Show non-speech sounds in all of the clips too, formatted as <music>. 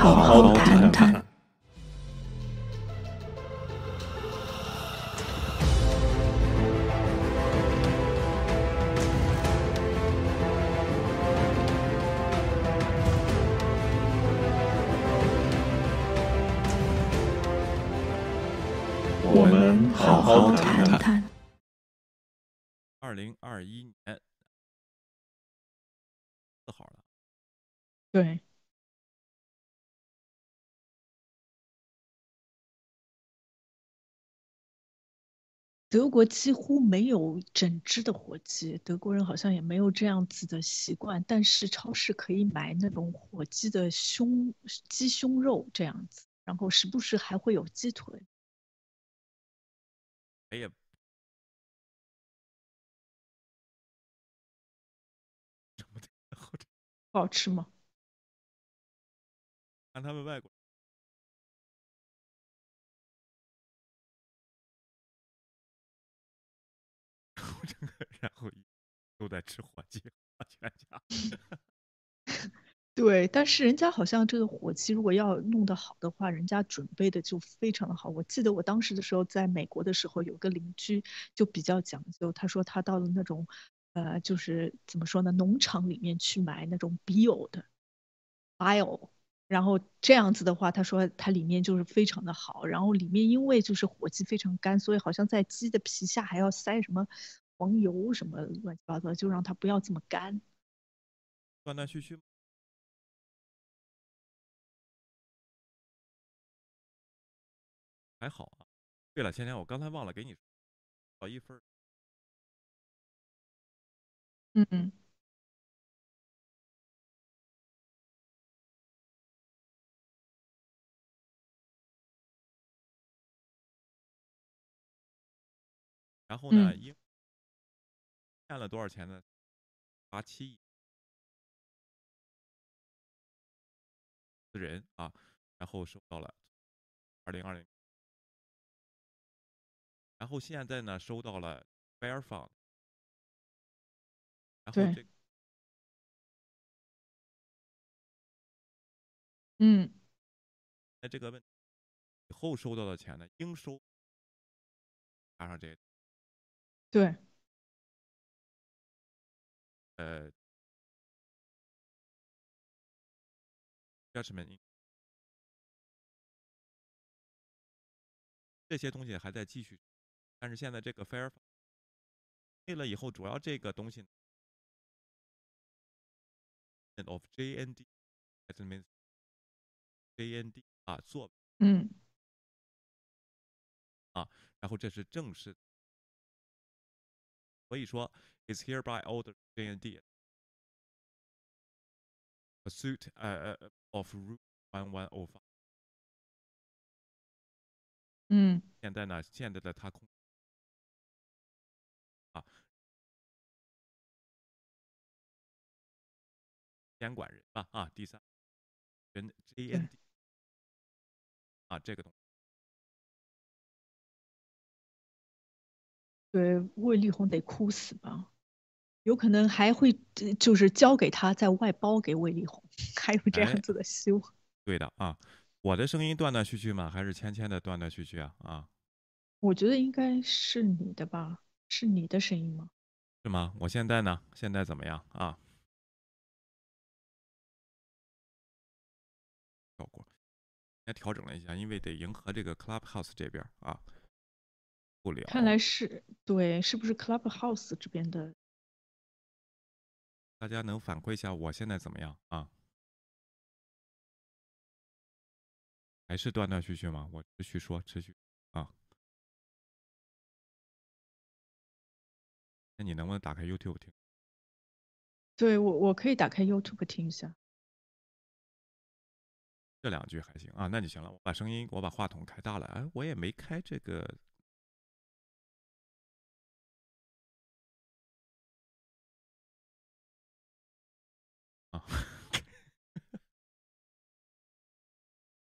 好好谈谈。德国几乎没有整只的火鸡，德国人好像也没有这样子的习惯。但是超市可以买那种火鸡的胸、鸡胸肉这样子，然后时不时还会有鸡腿。哎呀，怎么的？不好吃吗？看他们外国 <laughs> 然后整个，然后都在吃火鸡，<laughs> 全家。<laughs> 对，但是人家好像这个火鸡如果要弄得好的话，人家准备的就非常的好。我记得我当时的时候在美国的时候，有个邻居就比较讲究，他说他到了那种，呃，就是怎么说呢，农场里面去买那种 bio 的 bio，然后这样子的话，他说它里面就是非常的好，然后里面因为就是火鸡非常干，所以好像在鸡的皮下还要塞什么黄油什么乱七八糟，就让它不要这么干。断断续续。还好啊。对了，芊芊，我刚才忘了给你少一分。嗯。嗯。然后呢？因欠了多少钱呢？八七亿。人啊，然后收到了二零二零。然后现在呢，收到了 Bear Fund，然后这，嗯，那这个问以后收到的钱呢，应收加上这，对，呃，家什们，这些东西还在继续。但是现在这个 fair 为了以后主要这个东西 of JND that means JND 啊做嗯。啊，然后这是正式，所以说 is hereby ordered JND pursuit 呃呃 of Rule One One O Five 嗯，现在呢，现在的他控。监管人吧，啊，第三人 JND 啊，这个东西，对，魏丽红得哭死吧？有可能还会就是交给他，再外包给魏丽红，还有这样子的希望。<laughs> 对的啊，我的声音断断续续吗？还是芊芊的断断续续啊？啊，我觉得应该是你的吧？是你的声音吗？是吗？我现在呢？现在怎么样啊？效果，先调整了一下，因为得迎合这个 Clubhouse 这边啊，不了。看来是对，是不是 Clubhouse 这边的？大家能反馈一下我现在怎么样啊？还是断断续续吗？我持续说，持续啊。那你能不能打开 YouTube 听？对我，我可以打开 YouTube 听一下。这两句还行啊，那就行了。我把声音，我把话筒开大了。哎，我也没开这个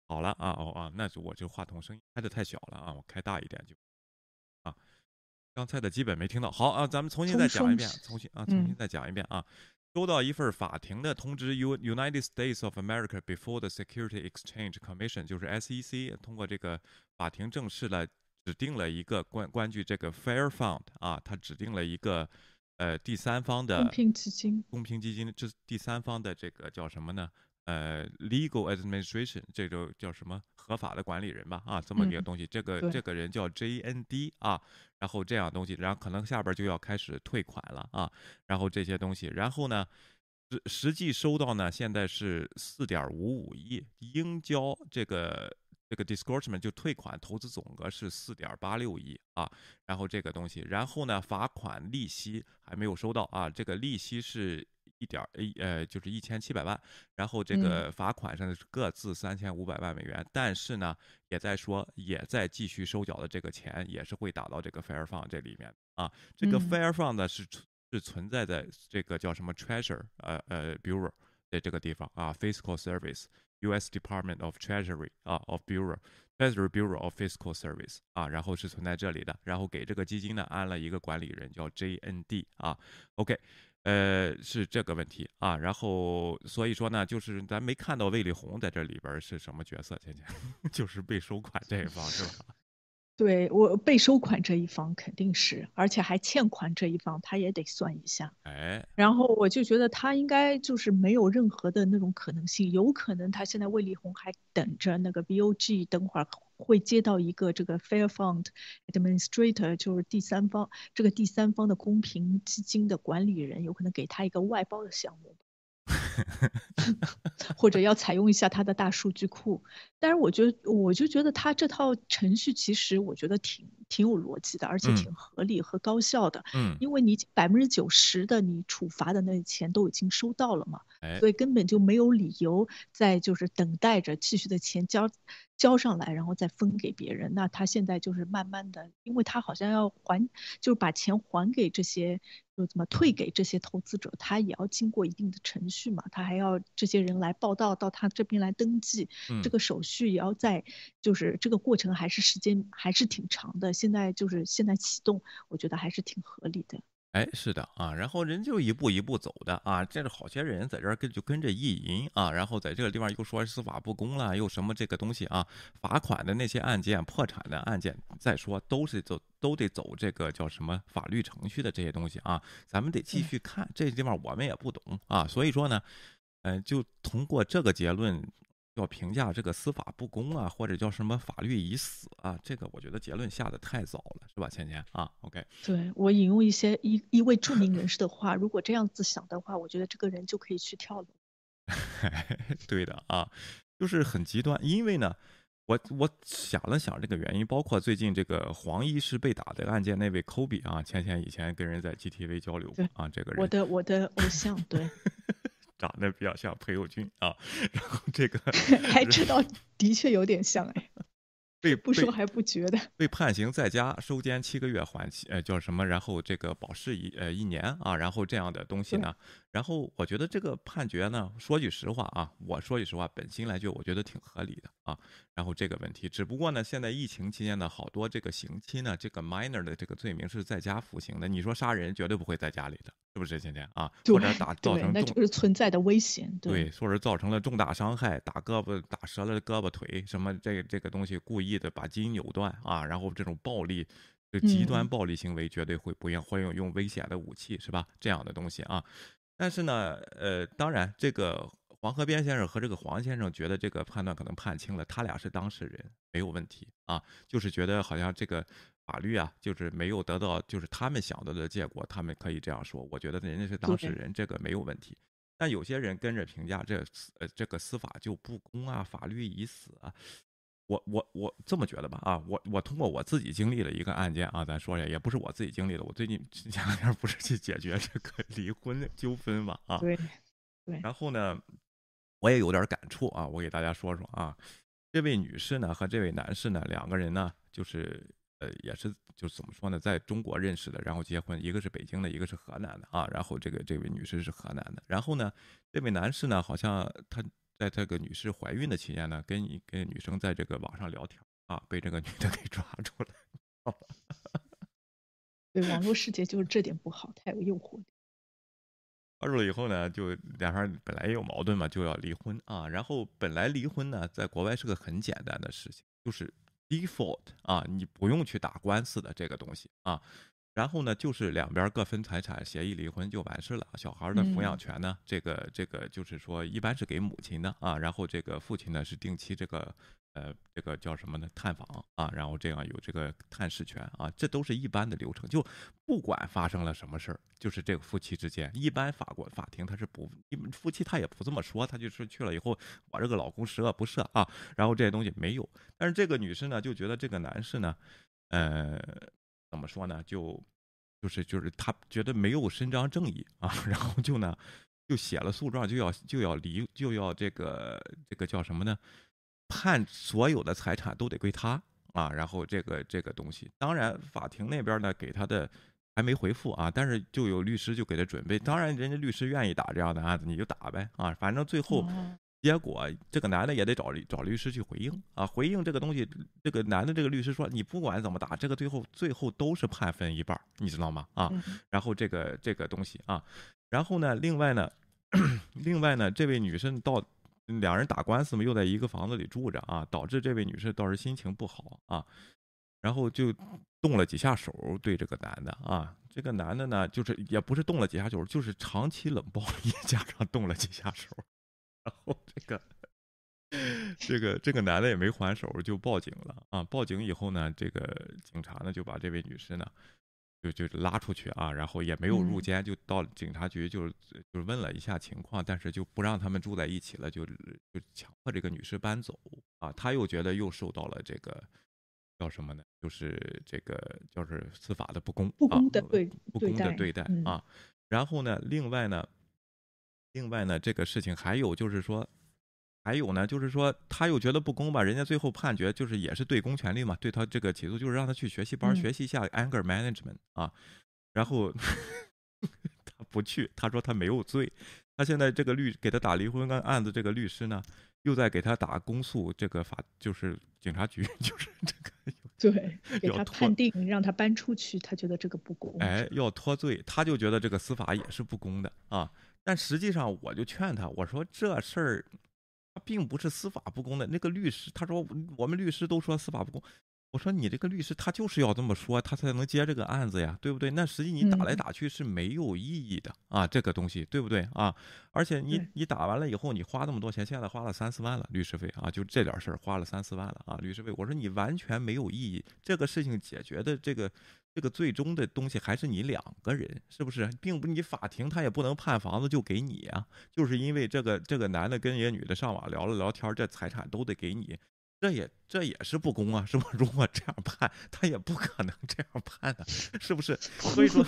好了啊，哦啊，那就我这话筒声音开的太小了啊，我开大一点就啊。刚才的基本没听到。好啊，咱们重新再讲一遍，重新啊，重新再讲一遍啊。收到一份法庭的通知，U United States of America before the Security Exchange Commission，就是 SEC，通过这个法庭正式了指定了一个关关于这个 Fair Fund 啊，它指定了一个呃第三方的公平基金，公平基金这第三方的这个叫什么呢？呃，legal administration 这个叫什么合法的管理人吧？啊，这么一个东西，这个这个人叫 JND 啊，然后这样东西，然后可能下边就要开始退款了啊，然后这些东西，然后呢，实实际收到呢，现在是四点五五亿，应交这个这个 discouragement 就退款投资总额是四点八六亿啊，然后这个东西，然后呢，罚款利息还没有收到啊，这个利息是。一点一呃，就是一千七百万，然后这个罚款上是各自三千五百万美元，但是呢，也在说也在继续收缴的这个钱也是会打到这个 Fair Fund 这里面啊。这个 Fair Fund 呢是是存在在这个叫什么 Treasure 呃呃 Bureau 的这个地方啊，Fiscal Service U.S. Department of Treasury 啊 of Bureau Treasury Bureau of Fiscal Service 啊，然后是存在这里的，然后给这个基金呢安了一个管理人叫 J.N.D 啊，OK。呃，是这个问题啊，然后所以说呢，就是咱没看到魏立红在这里边是什么角色，倩倩，<laughs> 就是被收款这一方是吧？对我被收款这一方肯定是，而且还欠款这一方他也得算一下。哎，然后我就觉得他应该就是没有任何的那种可能性，有可能他现在魏立红还等着那个 BOG 等会儿。会接到一个这个 Fair Fund Administrator，就是第三方这个第三方的公平基金的管理人，有可能给他一个外包的项目，<laughs> 或者要采用一下他的大数据库。但是我觉得，我就觉得他这套程序其实我觉得挺挺有逻辑的，而且挺合理和高效的。嗯，因为你百分之九十的你处罚的那钱都已经收到了嘛，所以根本就没有理由再就是等待着继续的钱交。交上来，然后再分给别人。那他现在就是慢慢的，因为他好像要还，就是把钱还给这些，就怎么退给这些投资者，他也要经过一定的程序嘛。他还要这些人来报道到他这边来登记，这个手续也要在，就是这个过程还是时间还是挺长的。现在就是现在启动，我觉得还是挺合理的。哎，是的啊，然后人就一步一步走的啊，这是好些人在这儿跟就跟着意淫啊，然后在这个地方又说司法不公了，又什么这个东西啊，罚款的那些案件、破产的案件，再说都是走都得走这个叫什么法律程序的这些东西啊，咱们得继续看这地方我们也不懂啊，所以说呢，嗯，就通过这个结论。要评价这个司法不公啊，或者叫什么法律已死啊，这个我觉得结论下的太早了，是吧，芊芊啊？OK，对我引用一些一一位著名人士的话，如果这样子想的话，我觉得这个人就可以去跳楼。<laughs> 对的啊，就是很极端，因为呢，我我想了想这个原因，包括最近这个黄医师被打的案件，那位 Kobe 啊，芊芊以前跟人在 GTV 交流过啊，这个人，我的我的偶像，对。<laughs> 长得比较像裴友俊啊，然后这个 <laughs> 还知道，的确有点像哎。<laughs> 被不说还不觉得被判刑在家收监七个月缓期，呃，叫什么？然后这个保释一呃一年啊，然后这样的东西呢？然后我觉得这个判决呢，说句实话啊，我说句实话，本心来就我觉得挺合理的啊。然后这个问题，只不过呢，现在疫情期间呢，好多这个刑期呢，这个 minor 的这个罪名是在家服刑的。你说杀人绝对不会在家里的，是不是？今天啊，或者打造成那就是存在的危险。对，或者造成了重大伤害，打胳膊打折了胳膊腿，什么这这个东西故意的把基因扭断啊，然后这种暴力，这极端暴力行为绝对会不用会用用危险的武器，是吧？这样的东西啊。但是呢，呃，当然，这个黄河边先生和这个黄先生觉得这个判断可能判轻了，他俩是当事人，没有问题啊，就是觉得好像这个法律啊，就是没有得到就是他们想到的结果，他们可以这样说。我觉得人家是当事人，这个没有问题。但有些人跟着评价这呃这个司法就不公啊，法律已死啊。我我我这么觉得吧啊，我我通过我自己经历了一个案件啊，咱说一下，也不是我自己经历的，我最近前两天不是去解决这个离婚纠纷嘛啊，对对，然后呢，我也有点感触啊，我给大家说说啊，这位女士呢和这位男士呢两个人呢就是呃也是就怎么说呢，在中国认识的，然后结婚，一个是北京的，一个是河南的啊，然后这个这位女士是河南的，然后呢这位男士呢好像他。在这个女士怀孕的期间呢，跟一个女生在这个网上聊天啊，被这个女的给抓住了。<laughs> 对，网络世界就是这点不好，太有诱惑力。抓住了以后呢，就两人本来也有矛盾嘛，就要离婚啊。然后本来离婚呢，在国外是个很简单的事情，就是 default 啊，你不用去打官司的这个东西啊。然后呢，就是两边各分财产，协议离婚就完事了。小孩的抚养权呢，这个这个就是说一般是给母亲的啊。然后这个父亲呢是定期这个呃这个叫什么呢？探访啊，然后这样有这个探视权啊，这都是一般的流程。就不管发生了什么事儿，就是这个夫妻之间，一般法国法庭他是不，夫妻他也不这么说，他就是去了以后，我这个老公十恶不赦啊，然后这些东西没有。但是这个女士呢，就觉得这个男士呢，呃。怎么说呢？就，就是就是他觉得没有伸张正义啊，<laughs> 然后就呢，就写了诉状，就要就要离，就要这个这个叫什么呢？判所有的财产都得归他啊。然后这个这个东西，当然法庭那边呢给他的还没回复啊，但是就有律师就给他准备。当然人家律师愿意打这样的案子，你就打呗啊，反正最后。结果这个男的也得找律找律师去回应啊，回应这个东西，这个男的这个律师说，你不管怎么打，这个最后最后都是判分一半，你知道吗？啊，然后这个这个东西啊，然后呢，另外呢，<clears throat> 另外呢，这位女生到两人打官司嘛，又在一个房子里住着啊，导致这位女士倒是心情不好啊，然后就动了几下手对这个男的啊，这个男的呢，就是也不是动了几下手，就是长期冷暴力加上动了几下手。然后这个，这个这个男的也没还手，就报警了啊！报警以后呢，这个警察呢就把这位女士呢，就就拉出去啊，然后也没有入监，就到警察局就就问了一下情况，但是就不让他们住在一起了，就就强迫这个女士搬走啊！他又觉得又受到了这个叫什么呢？就是这个就是司法的不公，不公的对不公的对待啊！然后呢，另外呢。另外呢，这个事情还有就是说，还有呢，就是说他又觉得不公吧？人家最后判决就是也是对公权力嘛，对他这个起诉就是让他去学习班学习一下 anger management 啊，然后 <laughs> 他不去，他说他没有罪。他现在这个律给他打离婚案案子，这个律师呢又在给他打公诉，这个法就是警察局 <laughs> 就是这个 <laughs> 对给他判定让他搬出去，他觉得这个不公。哎，要脱罪，他就觉得这个司法也是不公的啊。但实际上，我就劝他，我说这事儿，并不是司法不公的。那个律师他说，我们律师都说司法不公。我说你这个律师他就是要这么说，他才能接这个案子呀，对不对？那实际你打来打去是没有意义的啊，这个东西对不对啊？而且你你打完了以后，你花那么多钱，现在花了三四万了律师费啊，就这点事儿花了三四万了啊，律师费。我说你完全没有意义，这个事情解决的这个。这个最终的东西还是你两个人，是不是？并不，你法庭他也不能判房子就给你啊，就是因为这个这个男的跟人家女的上网聊了聊天，这财产都得给你，这也这也是不公啊，是吧？<laughs> 如果这样判，他也不可能这样判的，是不是？所以说，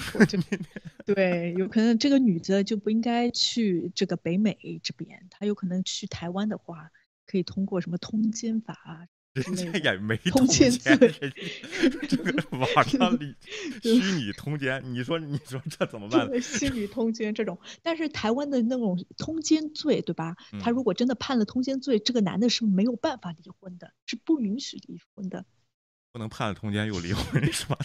<laughs> 对，有可能这个女的就不应该去这个北美这边，她有可能去台湾的话，可以通过什么通奸法。人家也没通奸罪，<laughs> 这个网上里虚拟通奸，你说你说这怎么办？虚拟通奸这种，但是台湾的那种通奸罪，对吧？他如果真的判了通奸罪，这个男的是没有办法离婚的，是不允许离婚的。不能判了通奸又离婚是吧？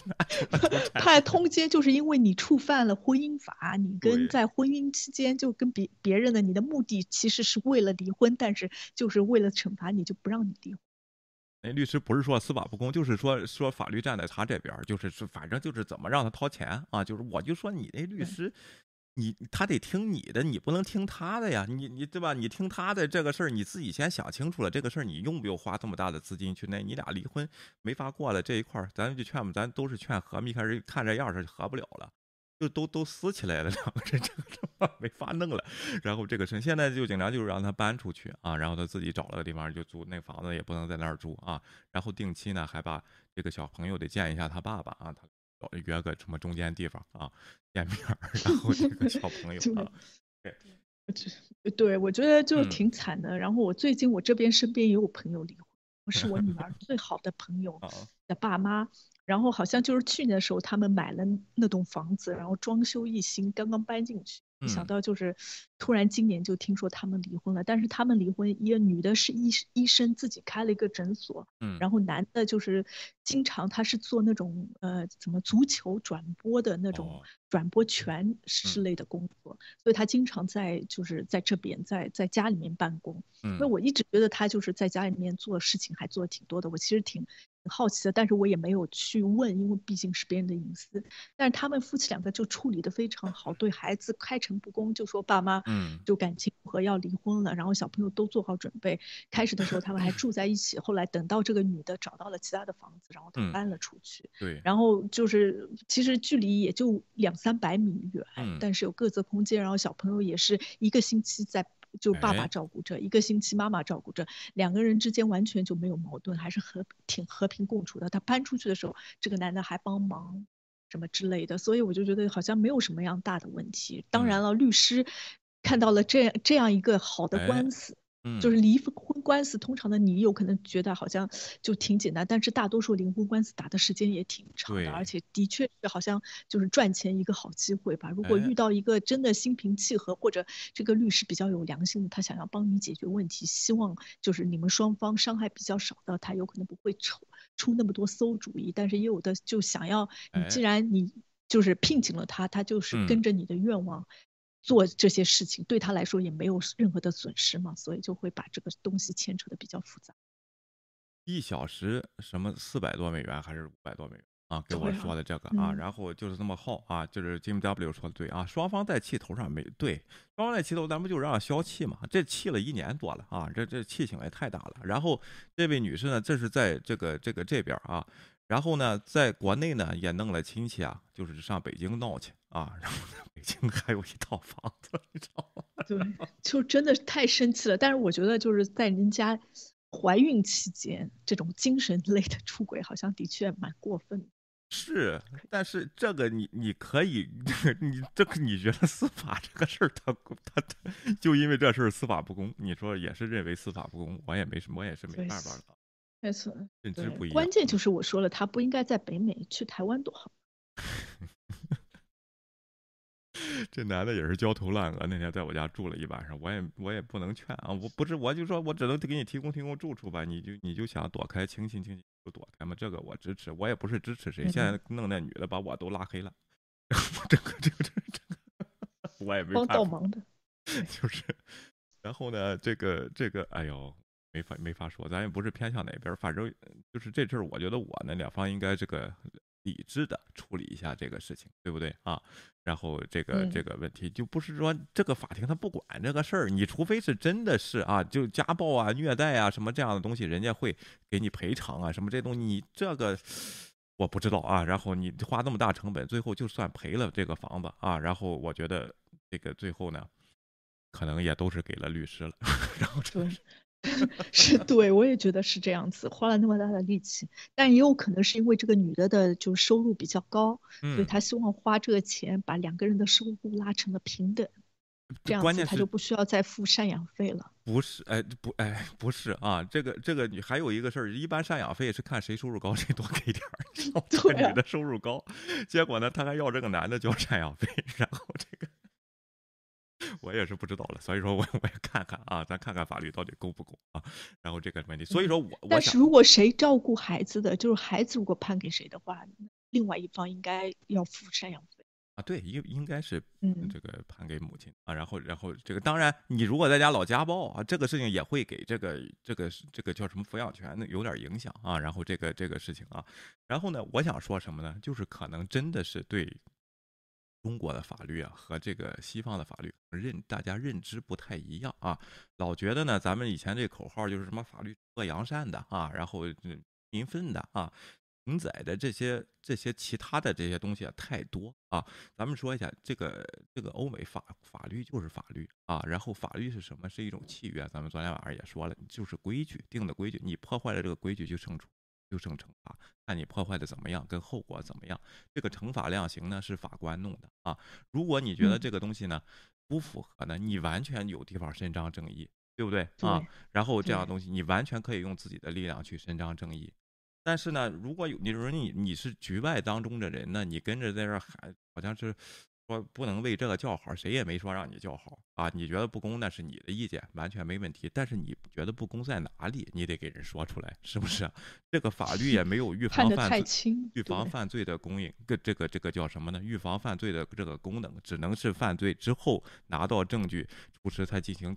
判通奸就是因为你触犯了婚姻法，你跟在婚姻期间就跟别别人的，你的目的其实是为了离婚，但是就是为了惩罚你，就不让你离婚。那律师不是说司法不公，就是说说法律站在他这边，就是是反正就是怎么让他掏钱啊？就是我就说你那律师，你他得听你的，你不能听他的呀。你你对吧？你听他的这个事儿，你自己先想清楚了这个事儿，你用不用花这么大的资金去？那你俩离婚没法过了这一块儿，咱就劝吧，咱都是劝和。一开始看这样是和不了了。就都都撕起来了，两个人 <laughs> 这个这没法弄了。然后这个是现在就警察就是让他搬出去啊，然后他自己找了个地方就租那房子，也不能在那儿住啊。然后定期呢还把这个小朋友得见一下他爸爸啊，他约个什么中间地方啊见面。<laughs> 然后这个小朋友 <laughs> 啊，对，对我觉得就挺惨的。然后我最近我这边身边也有朋友离婚，是我女儿最好的朋友的爸妈。然后好像就是去年的时候，他们买了那栋房子，然后装修一新，刚刚搬进去。没想嗯。到就是突然今年就听说他们离婚了，但是他们离婚，一个女的是医医生自己开了一个诊所，嗯。然后男的就是经常他是做那种呃怎么足球转播的那种哦。转播权之嗯类的工作，所以他经常在就是在这边在在家里面办公。嗯。那我一直觉得他就是在家里面做事情还做的挺多的，我其实挺挺好奇的，但是我也没有去问，因为毕竟是别人的隐私。但是他们夫妻两个就处理的非常好，对孩子开诚布公，就说爸妈嗯就感情不和要离婚了，然后小朋友都做好准备。开始的时候他们还住在一起，后来等到这个女的找到了其他的房子，然后他嗯搬了出去。对，然后就是其实距离也就两三百米远，嗯但是有各自空间，然后小朋友也是一个星期在就爸爸哎照顾着，一个星期妈妈照顾着，两个人之间完全就没有矛盾，还是和挺和平共处的。他搬出去的时候，这个男的还帮忙什么之类的，所以我就觉得好像没有什么样大的问题。当然嗯了，律师看到了这样这样一个好的哎官司。嗯就是离婚官司，通常的你有可能觉得好像就挺简单，但是大多数离婚官司打的时间也挺长的，而且的确是好像就是赚钱一个好机会吧。如果哎遇到一个真的心平气和，或者这个律师比较有良心的，他想要帮你解决问题，希望就是你们双方伤害比较少的，他有可能不会出出那么多馊主意。但是也有的就想要你既哎然你就是聘请了他，他就是嗯跟着你的愿望。做这些事情对他来说也没有任何的损失嘛，所以就会把这个东西牵扯的比较复杂。一小时什么四百多美元还是五百多美元啊？给我说的这个啊，嗯然后就是这么耗啊，就是 Jim W 说的对啊，双方在气头上没对，双方在气头，咱不就让消气嘛？这气了一年多了啊，这这气性也太大了。然后这位女士呢，这是在这个这个这边啊，然后呢，在国内呢也弄了亲戚啊，就是上北京闹去啊，然后在北京还有一套房子，你知道吗？<laughs> 对，就真的是太生气了。但是我觉得就是在人家怀孕期间，这种精神类的出轨好像的确蛮过分的。是，但是这个你你可以，<laughs> 你这个你觉得司法这个事儿，他他他就因为这事儿司法不公，你说也是认为司法不公，我也没什么，我也是没办法了，没错，认知不一样。关键就是我说了，他不应该在北美，去台湾多好。<laughs> 这男的也是焦头烂额，那天在我家住了一晚上，我也我也不能劝啊，我不是我就说我只能给你提供提供住处吧，你就你就想躲开清醒清醒就躲开嘛，这个我支持，我也不是支持谁，现在弄那女的把我都拉黑了，这个这个这个这个我也没帮。倒忙的。就是，然后呢，这个这个，哎呦，没法没法说，咱也不是偏向哪边儿，反正就是这事儿，我觉得我呢两方应该这个理智的处理一下这个事情，对不对啊？然后这个这嗯个问题就不是说这个法庭他不管这个事儿，你除非是真的是啊，就家暴啊、虐待啊什么这样的东西，人家会给你赔偿啊什么这东西，你这个。我不知道啊，然后你花那么大成本，最后就算赔了这个房子啊，然后我觉得这个最后呢，可能也都是给了律师了，<laughs> 然后这对，<laughs> 是对，我也觉得是这样子，花了那么大的力气，但也有可能是因为这个女的的就收入比较高，所以嗯，她希望花这个钱把两个人的收入拉成了平等，这样子关键她就不需要再付赡养费了。不是，哎，不，哎，不是啊，这个这个，你还有一个事儿，一般赡养费是看谁收入高，谁多给点儿。这个 <laughs> 女的收入高，结果呢，她还要这个男的交赡养费，然后这个我也是不知道了，所以说我我也看看啊，咱看看法律到底公不公啊，然后这个问题，所以说我我但是如果谁照顾孩子的，就是孩子如果判给谁的话，另外一方应该要付赡养费。啊，对，应应该是嗯这个判给母亲啊，然后然后这个当然，你如果在家老家暴啊，这个事情也会给这个这个这个叫什么抚养权的有点影响啊，然后这个这个事情啊，然后呢，我想说什么呢？就是可能真的是对中国的法律啊和这个西方的法律认大家认知不太一样啊，老觉得呢，咱们以前这口号就是什么法律恶扬善的啊，然后嗯民愤的啊。承载的这些这些其他的这些东西啊太多啊，咱们说一下这个这个欧美法法律就是法律啊，然后法律是什么？是一种契约。咱们昨天晚上也说了，就是规矩定的规矩，你破坏了这个规矩就惩处，就成惩罚，看你破坏的怎么样，跟后果怎么样。这个惩罚量刑呢是法官弄的啊。如果你觉得嗯这个东西呢不符合呢，你完全有地方伸张正义，对不对啊？然后这样东西，你完全可以用自己的力量去伸张正义。但是呢，如果有你说你你是局外当中的人呢，你跟着在这儿喊，好像是说不能为这个叫好，谁也没说让你叫好啊。你觉得不公那是你的意见，完全没问题。但是你觉得不公在哪里，你得给人说出来，是不是？<laughs> 这个法律也没有预防犯罪、预防犯罪的供应，个这个这个叫什么呢？预防犯罪的这个功能，只能是犯罪之后拿到证据，出示才进行。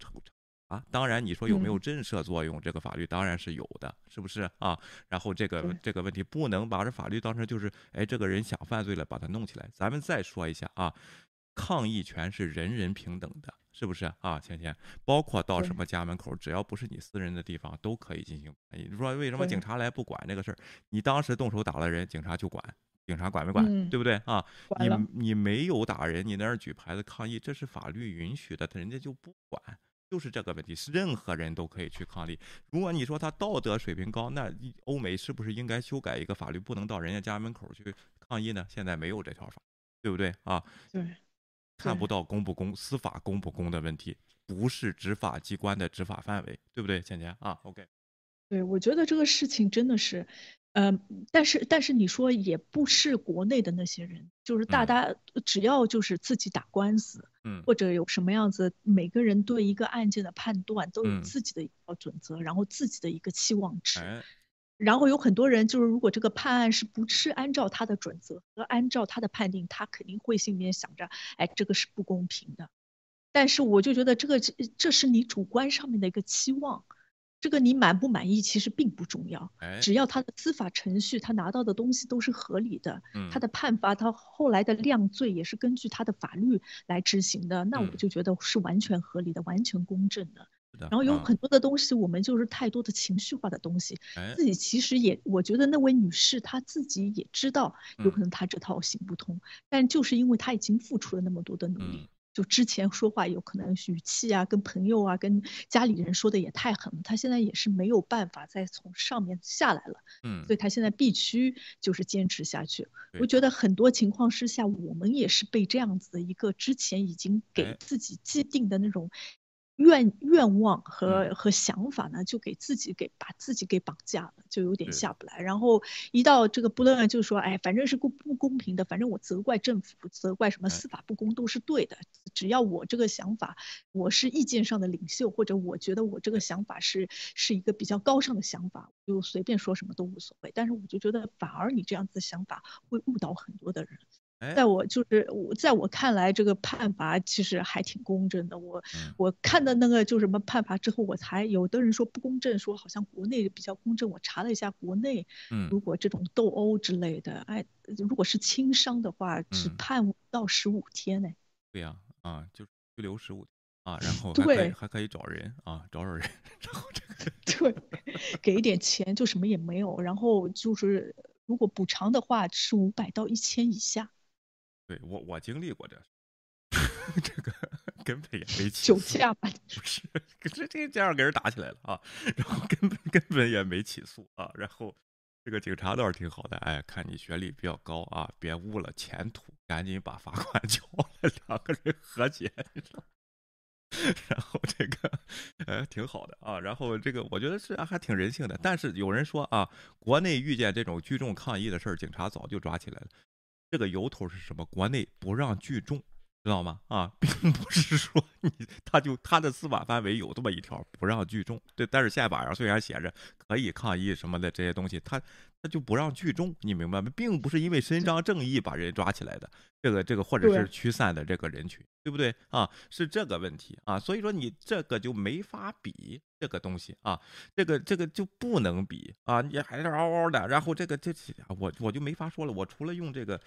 啊，当然，你说有没有震慑作用？这个法律当然是有的，是不是啊？然后这个这个问题不能把这法律当成就是，哎，这个人想犯罪了，把他弄起来。咱们再说一下啊，抗议权是人人平等的，是不是啊？芊芊，包括到什么家门口，只要不是你私人的地方，都可以进行。你说为什么警察来不管这个事儿？你当时动手打了人，警察就管，警察管没管？对不对啊？你你没有打人，你在那儿举牌子抗议，这是法律允许的，他人家就不管。就是这个问题，是任何人都可以去抗议。如果你说他道德水平高，那欧美是不是应该修改一个法律，不能到人家家门口去抗议呢？现在没有这条法，对不对啊？对，看不到公不公，司法公不公的问题，不是执法机关的执法范围，对不对？倩倩啊，OK。对，我觉得这个事情真的是。嗯，但是但是你说也不是国内的那些人，就是大家只要就是自己打官司，嗯，或者有什么样子，每个人对一个案件的判断都有自己的一套准则，然后自己的一个期望值，然后有很多人就是如果这个判案是不是按照他的准则和按照他的判定，他肯定会心里面想着，哎，这个是不公平的。但是我就觉得这个这是你主观上面的一个期望。这个你满不满意其实并不重要，只要他的司法程序他拿到的东西都是合理的，他的判罚他后来的量罪也是根据他的法律来执行的，那我就觉得是完全合理的，完全公正的。然后有很多的东西我们就是太多的情绪化的东西，自己其实也我觉得那位女士她自己也知道有可能她这套行不通，但就是因为她已经付出了那么多的努力。就之前说话有可能语气啊，跟朋友啊，跟家里人说的也太狠了。他现在也是没有办法再从上面下来了，嗯，所以他现在必须就是坚持下去。我觉得很多情况之下，我们也是被这样子的一个之前已经给自己既定的那种。愿愿望和和想法呢，就给自己给把自己给绑架了，就有点下不来。然后一到这个不论就说，哎，反正是不不公平的，反正我责怪政府，责怪什么司法不公都是对的。只要我这个想法，我是意见上的领袖，或者我觉得我这个想法是是一个比较高尚的想法，就随便说什么都无所谓。但是我就觉得，反而你这样子的想法会误导很多的人。在我就是我，在我看来，这个判罚其实还挺公正的。我我看的那个就什么判罚之后，我才有的人说不公正，说好像国内比较公正。我查了一下国内，如果这种斗殴之类的，哎，如果是轻伤的话，只判五到十五天呢。对呀，啊，就拘留十五天啊，然后 <laughs> 还可以还可以找人啊，找找人，然后这个 <laughs> 对，给一点钱就什么也没有，然后就是如果补偿的话是五百到一千以下。对我，我经历过这，<laughs> 这个根本也没起酒驾吧？不是，这这这样给人打起来了啊，然后根本根本也没起诉啊，然后这个警察倒是挺好的，哎，看你学历比较高啊，别误了前途，赶紧把罚款 <laughs> 交了，两个人和解，<laughs> 然后这个呃挺好的啊，然后这个我觉得是还挺人性的，但是有人说啊，国内遇见这种聚众抗议的事儿，警察早就抓起来了。这个由头是什么？国内不让聚众，知道吗？啊，<laughs> 并不是说你他就他的司法范围有这么一条，不让聚众。对，但是宪法上虽然写着可以抗议什么的这些东西，他他就不让聚众，你明白吗？并不是因为伸张正义把人抓起来的，这个这个或者是驱散的这个人群，对不对啊？是这个问题啊，所以说你这个就没法比这个东西啊，这个这个就不能比啊，你还是嗷嗷的，然后这个这我我就没法说了，我除了用这个。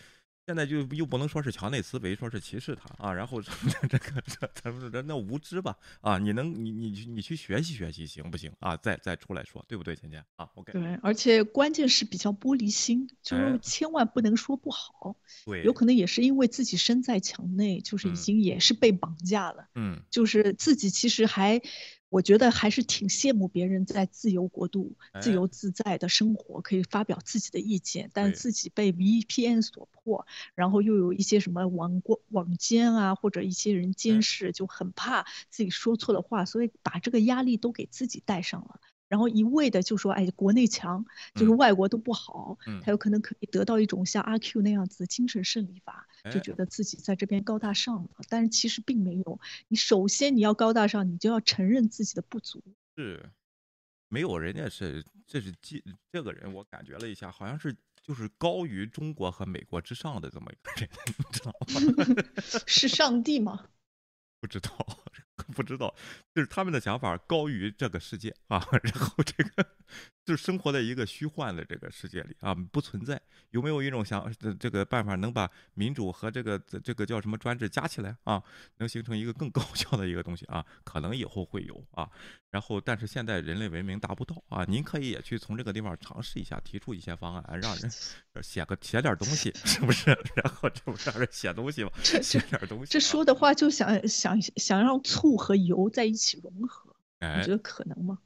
现在就又不能说是墙内思维，说是歧视他啊，然后这个 <laughs> 这他们这那无知吧啊，你能你你你去学习学习行不行啊？再再出来说，对不对，芊芊啊？OK。对，而且关键是比较玻璃心，就是千万不能说不好。对，有可能也是因为自己身在墙内，就是已经也是被绑架了。嗯，就是自己其实还。我觉得还是挺羡慕别人在自由国度自由自在的生活，可以发表自己的意见，但自己被 VPN 所迫，然后又有一些什么网过网监啊，或者一些人监视，就很怕自己说错了话，所以把这个压力都给自己带上了，然后一味的就说，哎，国内强，就是外国都不好，他有可能可以得到一种像阿 Q 那样子精神胜利法。就觉得自己在这边高大上了。但是其实并没有，你首先你要高大上，你就要承认自己的不足。是，没有人家是，这是这这个人，我感觉了一下，好像是就是高于中国和美国之上的这么一个人，你知道吗？<laughs> 是上帝吗？<laughs> 不知道。不知道，就是他们的想法高于这个世界啊，然后这个就是生活在一个虚幻的这个世界里啊，不存在。有没有一种想这个办法能把民主和这个这个叫什么专制加起来啊，能形成一个更高效的一个东西啊？可能以后会有啊。然后，但是现在人类文明达不到啊。您可以也去从这个地方尝试一下，提出一些方案，让人写个写点东西，<laughs> 是不是？<laughs> 然后这不让人写东西吗？写点东西。这说的话就想想想让醋和油在一起融合，你觉得可能吗？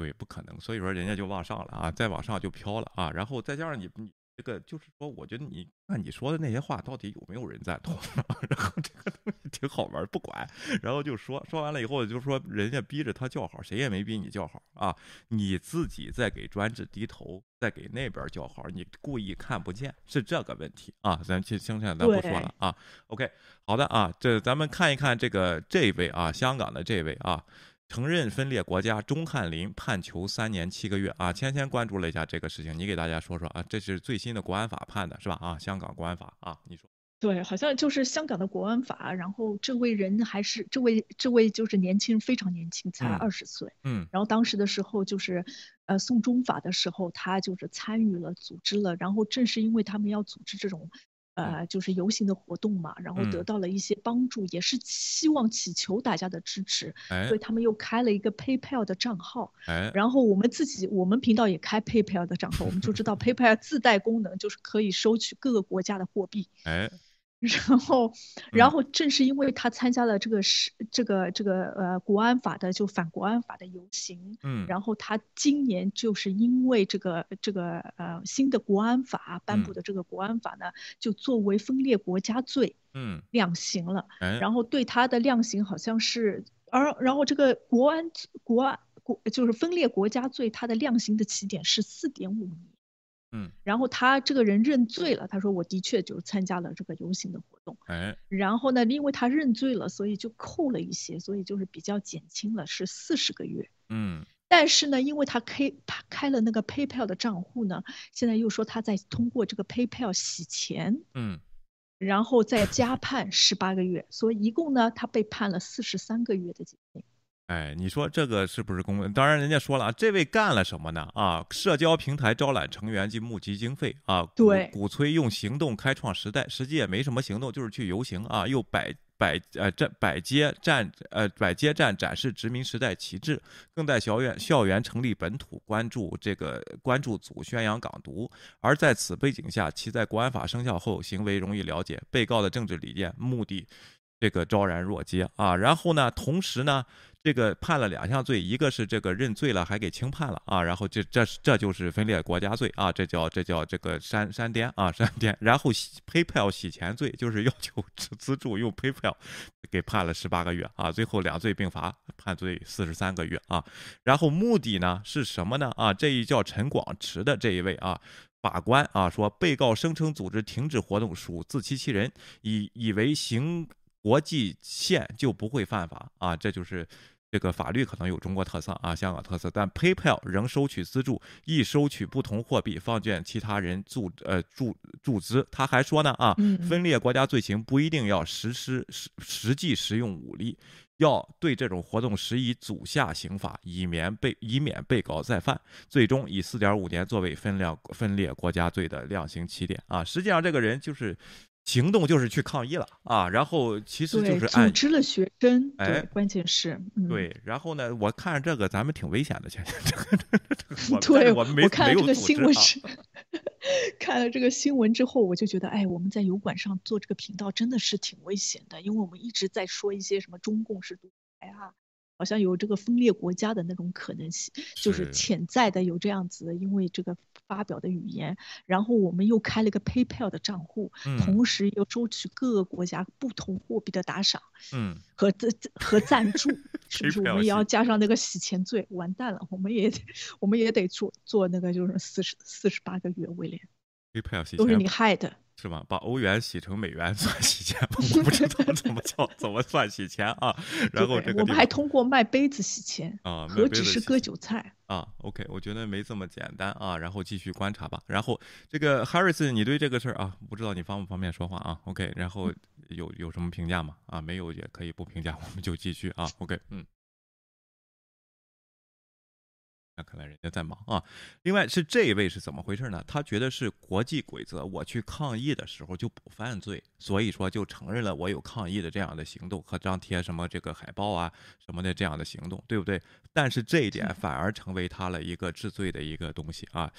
对，不可能。所以说人家就往上了啊，再往上就飘了啊。然后再加上你你。这个就是说，我觉得你看你说的那些话，到底有没有人赞同？<laughs> 然后这个东西挺好玩，不管，然后就说说完了以后，就说人家逼着他叫好，谁也没逼你叫好啊，你自己在给专制低头，在给那边叫好，你故意看不见，是这个问题啊。咱去乡下，咱不说了啊。OK，好的啊，这咱们看一看这个这位啊，香港的这位啊。承认分裂国家，钟汉林判囚三年七个月啊！芊芊关注了一下这个事情，你给大家说说啊，这是最新的国安法判的是吧？啊，香港国安法啊，你说对，好像就是香港的国安法。然后这位人还是这位这位就是年轻人，非常年轻，才二十岁。嗯。然后当时的时候就是，呃，送中法的时候，他就是参与了组织了。然后正是因为他们要组织这种。呃，就是游行的活动嘛，然后得到了一些帮助，也是希望祈求大家的支持，所以他们又开了一个 PayPal 的账号。然后我们自己，我们频道也开 PayPal 的账号，我们就知道 <laughs> PayPal 自带功能，就是可以收取各个国家的货币。哎。然后，然后正是因为他参加了这个是这个这个呃国安法的就反国安法的游行，嗯，然后他今年就是因为这个这个呃新的国安法颁布的这个国安法呢，就作为分裂国家罪，嗯，量刑了，然后对他的量刑好像是，而然后这个国安国安国就是分裂国家罪，他的量刑的起点是四点五年。嗯，然后他这个人认罪了，他说我的确就是参加了这个游行的活动，哎，然后呢，因为他认罪了，所以就扣了一些，所以就是比较减轻了，是四十个月。嗯，但是呢，因为他开他开了那个 PayPal 的账户呢，现在又说他在通过这个 PayPal 洗钱，嗯，然后再加判十八个月，所以一共呢，他被判了四十三个月的。哎，你说这个是不是公？当然，人家说了啊，这位干了什么呢？啊，社交平台招揽成员及募集经费啊，对，鼓吹用行动开创时代，实际也没什么行动，就是去游行啊，又摆摆呃站摆街站呃摆街站展示殖民时代旗帜，更在校园校园成立本土关注这个关注组，宣扬港独。而在此背景下，其在国安法生效后行为容易了解，被告的政治理念目的这个昭然若揭啊。然后呢，同时呢。这个判了两项罪，一个是这个认罪了，还给轻判了啊，然后这这这就是分裂国家罪啊，这叫这叫这个删删颠啊删颠，然后洗 PayPal 洗钱罪就是要求资助用 PayPal，给判了十八个月啊，最后两罪并罚，判罪四十三个月啊，然后目的呢是什么呢啊？这一叫陈广池的这一位啊法官啊说，被告声称组织停止活动属自欺欺人，以以为行国际线就不会犯法啊，这就是。这个法律可能有中国特色啊，香港特色，但 PayPal 仍收取资助，亦收取不同货币，放券其他人注呃注注资。他还说呢啊，分裂国家罪行不一定要实施实实际使用武力，要对这种活动施以阻吓刑法，以免被以免被告再犯。最终以四点五年作为分量分裂国家罪的量刑起点啊。实际上这个人就是。行动就是去抗议了啊，然后其实就是组织了学生，对，关键是对，然后呢，我看这个咱们挺危险的，前这个，对，我我看了这个新闻是，<laughs> 看了这个新闻之后，我就觉得，哎，我们在油管上做这个频道真的是挺危险的，因为我们一直在说一些什么中共是独裁啊。好像有这个分裂国家的那种可能性，就是潜在的有这样子，因为这个发表的语言，然后我们又开了一个 PayPal 的账户，同时又收取各个国家不同货币的打赏，嗯，和赞和赞助，<laughs> 是不是？我们也要加上那个洗钱罪，完蛋了，我们也我们也得做做那个，就是四十四十八个月，威廉，PayPal 都是你害的。是吧？把欧元洗成美元算洗钱吗？我不知道怎么叫怎么算洗钱啊。然后这个我们还通过卖杯子洗钱啊，何止是割韭菜啊？OK，我觉得没这么简单啊。然后继续观察吧。然后这个 Harris，你对这个事儿啊，不知道你方不方便说话啊？OK，然后有有什么评价吗？啊，没有也可以不评价，我们就继续啊。OK，嗯。那看来人家在忙啊。另外是这一位是怎么回事呢？他觉得是国际规则，我去抗议的时候就不犯罪，所以说就承认了我有抗议的这样的行动和张贴什么这个海报啊什么的这样的行动，对不对？但是这一点反而成为他了一个治罪的一个东西啊。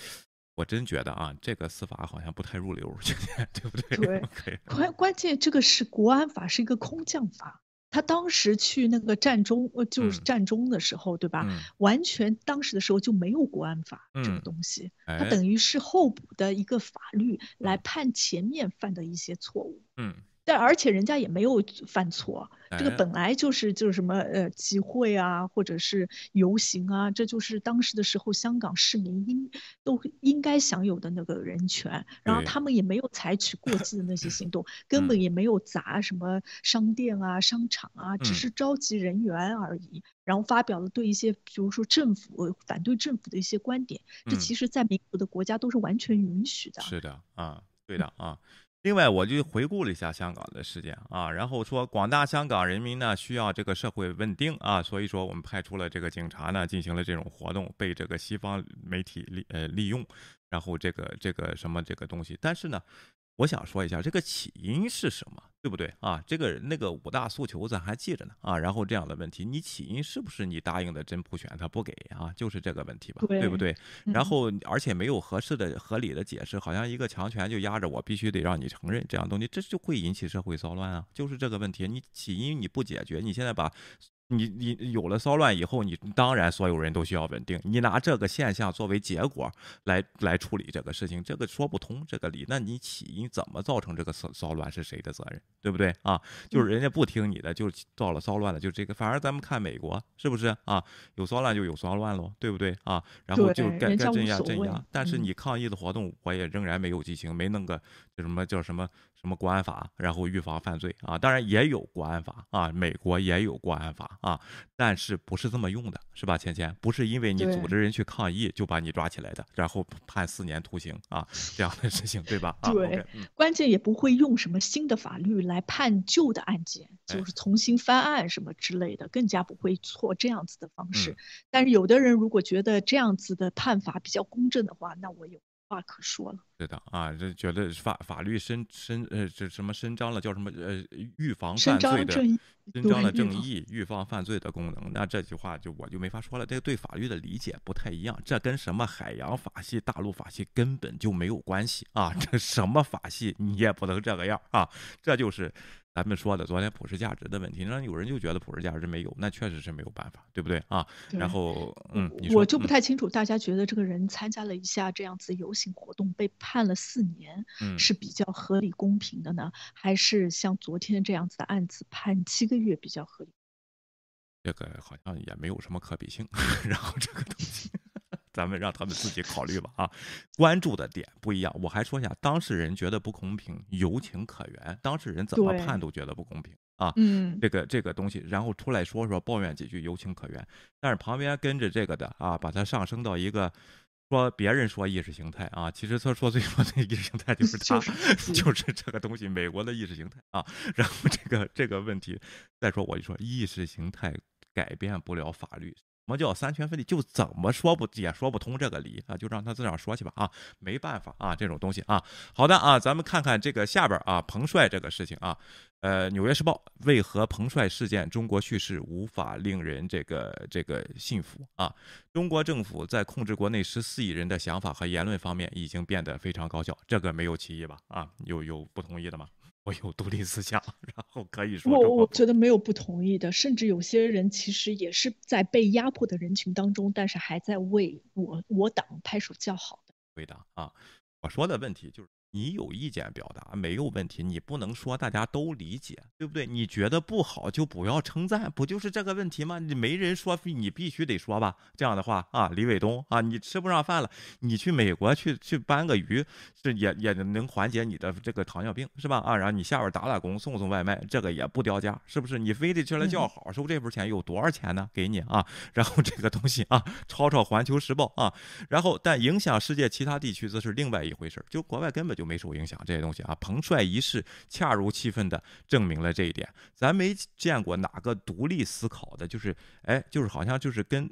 我真觉得啊，这个司法好像不太入流，<laughs> 对不对？对，<laughs> 关关键这个是国安法，是一个空降法。他当时去那个战中，呃，就是战中的时候，对吧？完全当时的时候就没有国安法这个东西，它等于是候补的一个法律来判前面犯的一些错误。嗯。但而且人家也没有犯错，这个本来就是就是什么呃集会啊，或者是游行啊，这就是当时的时候香港市民应都应该享有的那个人权。然后他们也没有采取过激的那些行动，根本也没有砸什么商店啊、商场啊，只是召集人员而已。然后发表了对一些，比如说政府反对政府的一些观点，这其实在民主的国家都是完全允许的。是的，啊，对的，啊。另外，我就回顾了一下香港的事件啊，然后说广大香港人民呢需要这个社会稳定啊，所以说我们派出了这个警察呢进行了这种活动，被这个西方媒体利呃利用，然后这个这个什么这个东西，但是呢。我想说一下这个起因是什么，对不对啊？这个那个五大诉求咱还记着呢啊。然后这样的问题，你起因是不是你答应的真普选他不给啊？就是这个问题吧，对不对？然后而且没有合适的合理的解释，好像一个强权就压着我，必须得让你承认这样东西，这就会引起社会骚乱啊。就是这个问题，你起因你不解决，你现在把。你你有了骚乱以后，你当然所有人都需要稳定。你拿这个现象作为结果来来处理这个事情，这个说不通这个理。那你起因怎么造成这个骚骚乱是谁的责任，对不对啊？就是人家不听你的，就造了骚乱了，就这个。反而咱们看美国是不是啊？有骚乱就有骚乱喽，对不对啊？然后就该该镇压镇压。但是你抗议的活动，我也仍然没有进行，没弄个叫什么叫什么。什么国安法，然后预防犯罪啊，当然也有国安法啊，美国也有国安法啊，但是不是这么用的，是吧？芊芊，不是因为你组织人去抗议就把你抓起来的，然后判四年徒刑啊这样的事情，对吧？对，关键也不会用什么新的法律来判旧的案件，就是重新翻案什么之类的，更加不会错这样子的方式。但是有的人如果觉得这样子的判法比较公正的话，那我有。话可说了，是的啊，这觉得法法律伸伸呃这什么伸张了叫什么呃预防犯罪的伸张了正义预防犯罪的功能，那这句话就我就没法说了，这个对法律的理解不太一样，这跟什么海洋法系、大陆法系根本就没有关系啊，这什么法系你也不能这个样啊，这就是。咱们说的昨天普世价值的问题，那有人就觉得普世价值没有，那确实是没有办法，对不对啊？然后，嗯，我就不太清楚，大家觉得这个人参加了一下这样子游行活动，被判了四年，是比较合理公平的呢，还是像昨天这样子的案子判七个月比较合理？这个好像也没有什么可比性，<laughs> 然后这个东西。咱们让他们自己考虑吧啊，关注的点不一样。我还说一下，当事人觉得不公平，有情可原。当事人怎么判都觉得不公平啊。嗯，这个这个东西，然后出来说说抱怨几句，有情可原。但是旁边跟着这个的啊，把它上升到一个说别人说意识形态啊，其实他说最多的意识形态就是他，就是这个东西，美国的意识形态啊。然后这个这个问题，再说我就说意识形态改变不了法律。什么叫三权分立？就怎么说不也说不通这个理啊？就让他自个儿说去吧啊！没办法啊，这种东西啊。好的啊，咱们看看这个下边啊，彭帅这个事情啊。呃，《纽约时报》为何彭帅事件中国叙事无法令人这个这个信服啊？中国政府在控制国内十四亿人的想法和言论方面已经变得非常高效，这个没有歧义吧？啊，有有不同意的吗？我有独立思想，然后可以说我我觉得没有不同意的，甚至有些人其实也是在被压迫的人群当中，但是还在为我我党拍手叫好的。对的啊，我说的问题就是你有意见表达没有问题，你不能说大家都理解，对不对？你觉得不好就不要称赞，不就是这个问题吗？你没人说，你必须得说吧？这样的话啊，李伟东啊，你吃不上饭了，你去美国去去搬个鱼，是也也能缓解你的这个糖尿病，是吧？啊，然后你下边打打工，送送外卖，这个也不掉价，是不是？你非得去了叫好，收这份钱有多少钱呢？给你啊，然后这个东西啊，抄抄《环球时报》啊，然后但影响世界其他地区则是另外一回事，就国外根本就。就没受影响，这些东西啊，彭帅一事恰如其分的证明了这一点。咱没见过哪个独立思考的，就是哎，就是好像就是跟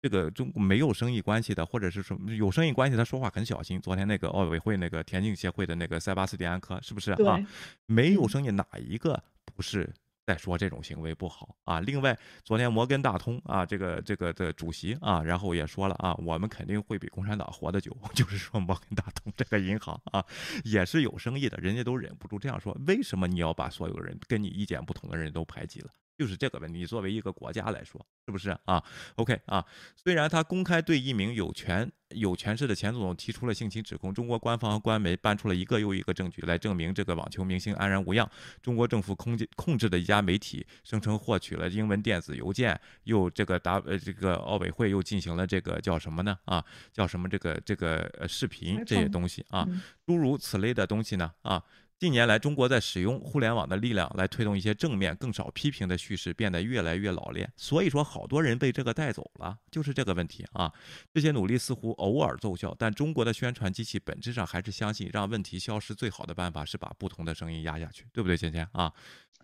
这个中国没有生意关系的，或者是什么有生意关系，他说话很小心。昨天那个奥委会那个田径协会的那个塞巴斯蒂安科，是不是啊？没有生意哪一个不是？再说这种行为不好啊！另外，昨天摩根大通啊，这个这个的主席啊，然后也说了啊，我们肯定会比共产党活得久。<laughs> 就是说，摩根大通这个银行啊，也是有生意的，人家都忍不住这样说。为什么你要把所有人跟你意见不同的人都排挤了？就是这个问题，你作为一个国家来说，是不是啊？OK 啊，虽然他公开对一名有权有权势的前总统提出了性侵指控，中国官方和官媒搬出了一个又一个证据来证明这个网球明星安然无恙。中国政府控制控制的一家媒体声称获取了英文电子邮件，又这个达呃这个奥委会又进行了这个叫什么呢？啊，叫什么这个这个呃视频这些东西啊，诸如此类的东西呢？啊。近年来，中国在使用互联网的力量来推动一些正面、更少批评的叙事，变得越来越老练。所以说，好多人被这个带走了，就是这个问题啊。这些努力似乎偶尔奏效，但中国的宣传机器本质上还是相信，让问题消失最好的办法是把不同的声音压下去，对不对，芊芊啊？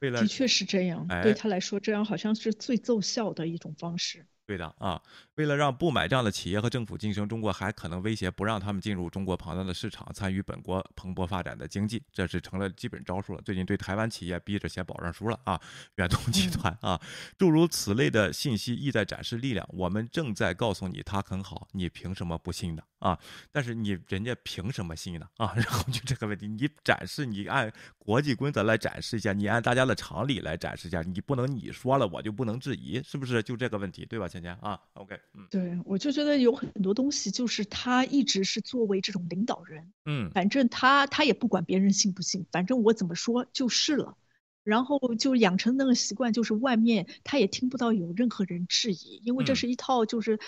为了的确是这样，对他来说，这样好像是最奏效的一种方式。对的啊，为了让不买账的企业和政府晋升，中国还可能威胁不让他们进入中国庞大的市场，参与本国蓬勃发展的经济，这是成了基本招数了。最近对台湾企业逼着写保证书了啊，远东集团啊，诸如此类的信息意在展示力量。我们正在告诉你他很好，你凭什么不信呢？啊，但是你人家凭什么信呢？啊，<laughs> 然后就这个问题，你展示你按国际规则来展示一下，你按大家的常理来展示一下，你不能你说了我就不能质疑，是不是？就这个问题，对吧？啊，OK，嗯，对我就觉得有很多东西，就是他一直是作为这种领导人，嗯，反正他他也不管别人信不信，反正我怎么说就是了，然后就养成那个习惯，就是外面他也听不到有任何人质疑，因为这是一套就是。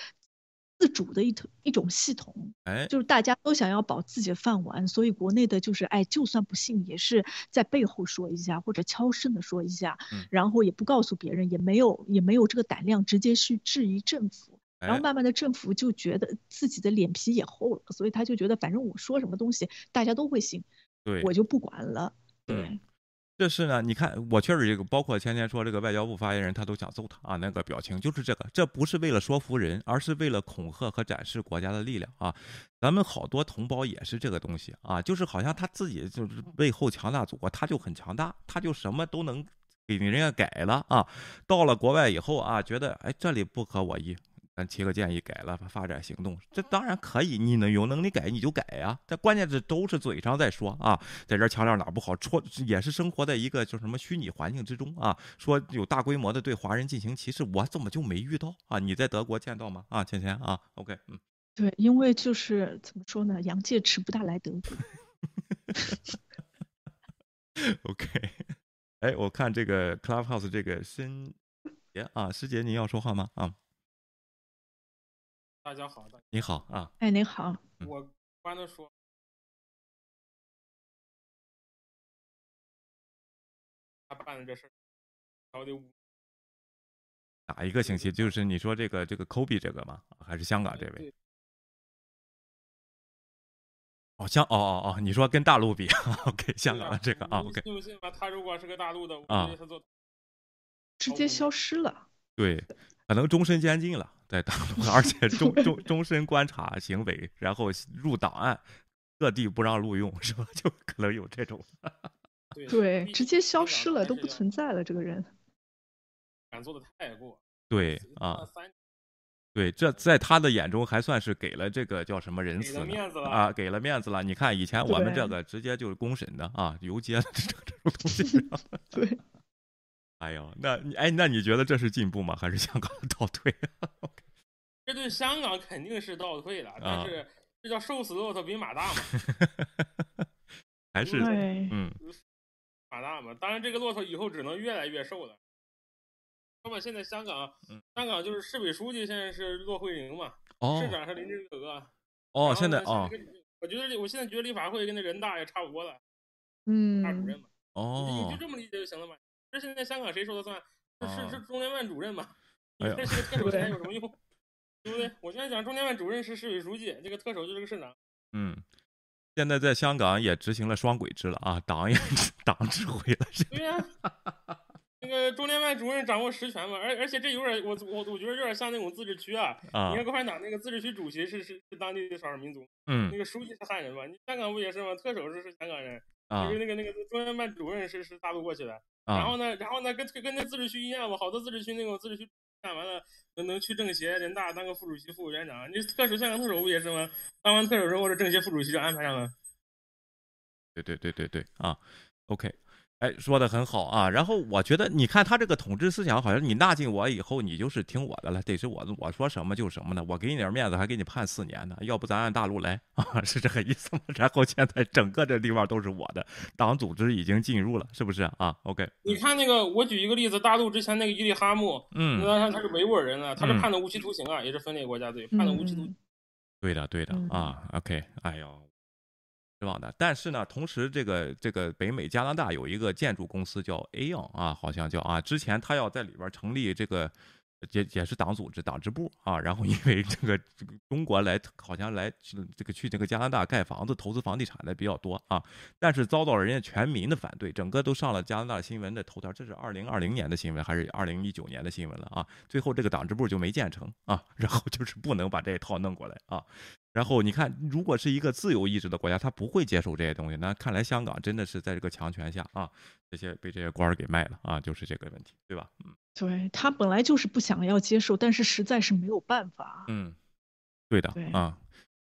自主的一种一种系统，哎，就是大家都想要保自己的饭碗，所以国内的就是哎，就算不信，也是在背后说一下或者悄声的说一下，然后也不告诉别人，也没有也没有这个胆量直接去质疑政府，然后慢慢的政府就觉得自己的脸皮也厚了，所以他就觉得反正我说什么东西大家都会信，对，我就不管了，对。这是呢，你看，我确实这个，包括前天说这个外交部发言人，他都想揍他啊，那个表情就是这个，这不是为了说服人，而是为了恐吓和展示国家的力量啊。咱们好多同胞也是这个东西啊，就是好像他自己就是背后强大祖国，他就很强大，他就什么都能给人家改了啊。到了国外以后啊，觉得哎这里不合我意。咱提个建议，改了发展行动，这当然可以。你能有能力改，你就改呀。但关键是都是嘴上在说啊，在这强调哪不好，戳也是生活在一个就什么虚拟环境之中啊。说有大规模的对华人进行歧视，我怎么就没遇到啊？你在德国见到吗？啊，芊芊啊，OK，嗯，对，因为就是怎么说呢，杨介迟不大来德国。<laughs> OK，<laughs> 哎，我看这个 Clubhouse 这个申杰啊，师姐，你要说话吗？啊。大家好，你好啊，哎，你好，我关的说，他办的这事儿，搞得哪一个星期？就是你说这个这个 Kobe 这个吗？还是香港这位？哦，香哦哦哦，你说跟大陆比，OK，香港的这个啊，OK。信不信吧？他如果是个大陆的，啊，他做直接消失了，对，可能终身监禁了。在大陆，而且终 <laughs> 终终身观察行为，然后入档案，各地不让录用，是吧？<laughs> 就可能有这种。对，直接消失了，都不存在了。这个人敢做的太过。对啊，对，这在他的眼中还算是给了这个叫什么仁慈啊，给了面子了。你看以前我们这个直接就是公审的啊，游街这种东西。<laughs> 对。哎呦，那你哎，那你觉得这是进步吗？还是香港倒退？<laughs> 这对香港肯定是倒退了，但是这叫瘦死骆驼比马大嘛。<laughs> 还是嗯，马大嘛。当然，这个骆驼以后只能越来越瘦了。那么现在香港，香港就是市委书记现在是骆慧玲嘛，市长是林郑月娥。哦，现在哦，我觉得我现在觉得立法会跟那人大也差不多了。嗯，大主任嘛。哦，你就这么理解就行了嘛。这现在香港谁说了算？是是中联办主任嘛？你这个特首钱有什么用？对不对？我现在讲中联办主任是市委书记，这个特首就是个市长。嗯，现在在香港也执行了双轨制了啊，党也 <laughs> 党指挥了。对呀，那个中联办主任掌握实权嘛，而而且这有点我我我觉得有点像那种自治区啊。啊。你看共产党那个自治区主席是是是当地的少数民族，嗯，那个书记是汉人嘛？你香港不也是吗？特首是是香港人，就是那个那个中联办主任是是大陆过去的。然后呢，然后呢，跟跟那自治区一样嘛，好多自治区那种自治区干完了，能能去政协、人大当个副主席、副委员长。你特首、香港特首不也是吗？当完特首之后，这政协副主席就安排上了。对对对对对啊，OK。哎，说的很好啊。然后我觉得，你看他这个统治思想，好像你纳进我以后，你就是听我的了，得是我我说什么就什么呢？我给你点面子，还给你判四年呢。要不咱按大陆来 <laughs> 啊？是这个意思吗？然后现在整个这地方都是我的，党组织已经进入了，是不是啊？OK。你看那个，我举一个例子，大陆之前那个伊利哈木，嗯，他他是维吾尔人啊，他是判的无期徒刑啊，也是分裂国家罪，判的无期徒。刑。对的，对的啊。OK，哎呦。是吧的，但是呢，同时这个这个北美加拿大有一个建筑公司叫 Aon 啊，好像叫啊，之前他要在里边成立这个也也是党组织党支部啊，然后因为这个这个中国来好像来这个去这个加拿大盖房子投资房地产的比较多啊，但是遭到了人家全民的反对，整个都上了加拿大新闻的头条，这是二零二零年的新闻还是二零一九年的新闻了啊？最后这个党支部就没建成啊，然后就是不能把这一套弄过来啊。然后你看，如果是一个自由意志的国家，他不会接受这些东西。那看来香港真的是在这个强权下啊，这些被这些官儿给卖了啊，就是这个问题，对吧？嗯，对他本来就是不想要接受，但是实在是没有办法。嗯，对的，啊，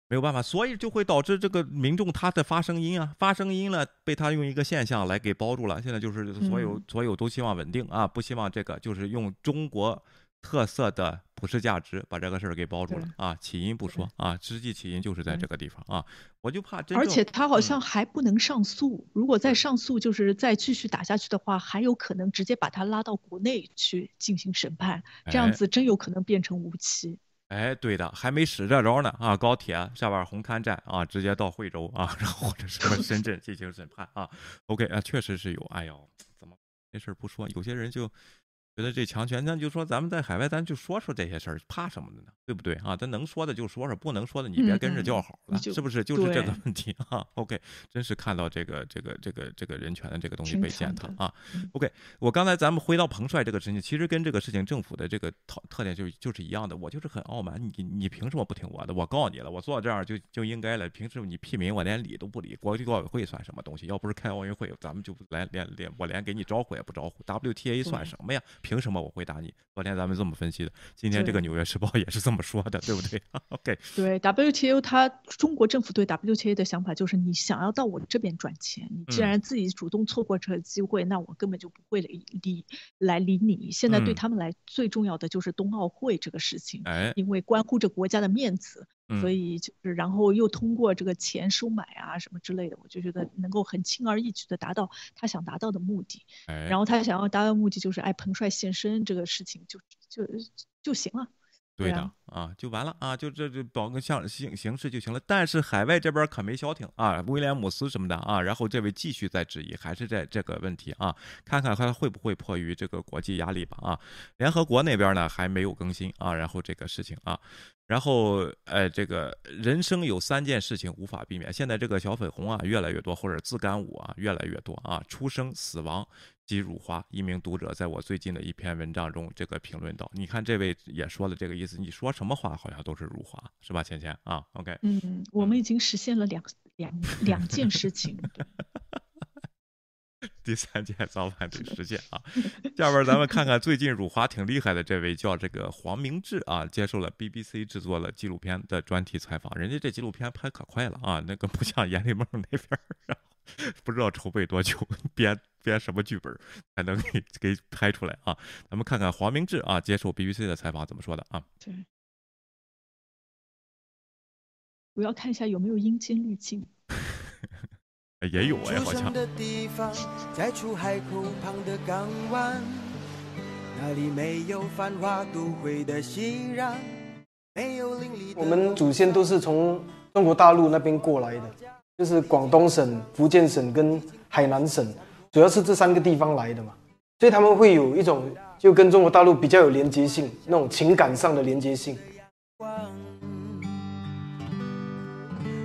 没有办法，所以就会导致这个民众他的发声音啊，发声音了，被他用一个现象来给包住了。现在就是所有所有都希望稳定啊，不希望这个，就是用中国。特色的普世价值把这个事儿给包住了啊！起因不说啊，实际起因就是在这个地方啊！我就怕，而且他好像还不能上诉，如果再上诉，就是再继续打下去的话，还有可能直接把他拉到国内去进行审判，这样子真有可能变成无期。哎，对的，还没使这招呢啊！高铁下边红磡站啊，直接到惠州啊，然后或者什么 <laughs> 深圳进行审判啊。OK 啊，确实是有。哎呦，怎么这事儿不说？有些人就。觉得这强权，那就说咱们在海外，咱就说说这些事儿，怕什么的呢？对不对啊？咱能说的就说说，不能说的你别跟着叫好了，是不是？就是这个问题啊。<laughs> OK，真是看到这个这个这个这个人权的这个东西被践踏啊。OK，我刚才咱们回到彭帅这个事情，其实跟这个事情政府的这个特特点就就是一样的。我就是很傲慢，你你凭什么不听我的？我告诉你了，我做到这样就就应该了。凭什么你屁民我连理都不理？国际奥委会算什么东西？要不是开奥运会，咱们就来连连我连给你招呼也不招呼。WTA 算什么呀？凭什么我回答你？昨天咱们这么分析的，今天这个《纽约时报》也是这么说的，对不对？<laughs> OK。对 WTO，它中国政府对 WTA 的想法就是，你想要到我这边赚钱，你既然自己主动错过这个机会，那我根本就不会理理来理你。现在对他们来最重要的就是冬奥会这个事情，因为关乎着国家的面子。所以就是，然后又通过这个钱收买啊什么之类的，我就觉得能够很轻而易举的达到他想达到的目的。然后他想要达到目的就是，哎，彭帅现身这个事情就就就行了。对的啊，就完了啊，就这这保个像形形式就行了。但是海外这边可没消停啊，威廉姆斯什么的啊，然后这位继续在质疑，还是在这个问题啊，看看他会不会迫于这个国际压力吧啊。联合国那边呢还没有更新啊，然后这个事情啊。然后，呃，这个人生有三件事情无法避免。现在这个小粉红啊越来越多，或者自干五啊越来越多啊。出生、死亡及辱华。一名读者在我最近的一篇文章中这个评论道：“你看这位也说了这个意思，你说什么话好像都是辱华，是吧？”芊芊啊，OK，嗯，我们已经实现了两两 <laughs> 两件事情。<laughs> 第三件早晚得实现啊！<laughs> 下边咱们看看最近辱华挺厉害的这位叫这个黄明志啊，接受了 BBC 制作了纪录片的专题采访。人家这纪录片拍可快了啊，那个不像阎立梦那边，然后 <laughs> 不知道筹备多久，<laughs> 编编什么剧本才能给给拍出来啊？咱们看看黄明志啊接受 BBC 的采访怎么说的啊？对，我要看一下有没有阴间滤镜。<laughs> 也有哎，好像。我们祖先都是从中国大陆那边过来的，就是广东省、福建省跟海南省，主要是这三个地方来的嘛，所以他们会有一种就跟中国大陆比较有连接性，那种情感上的连接性。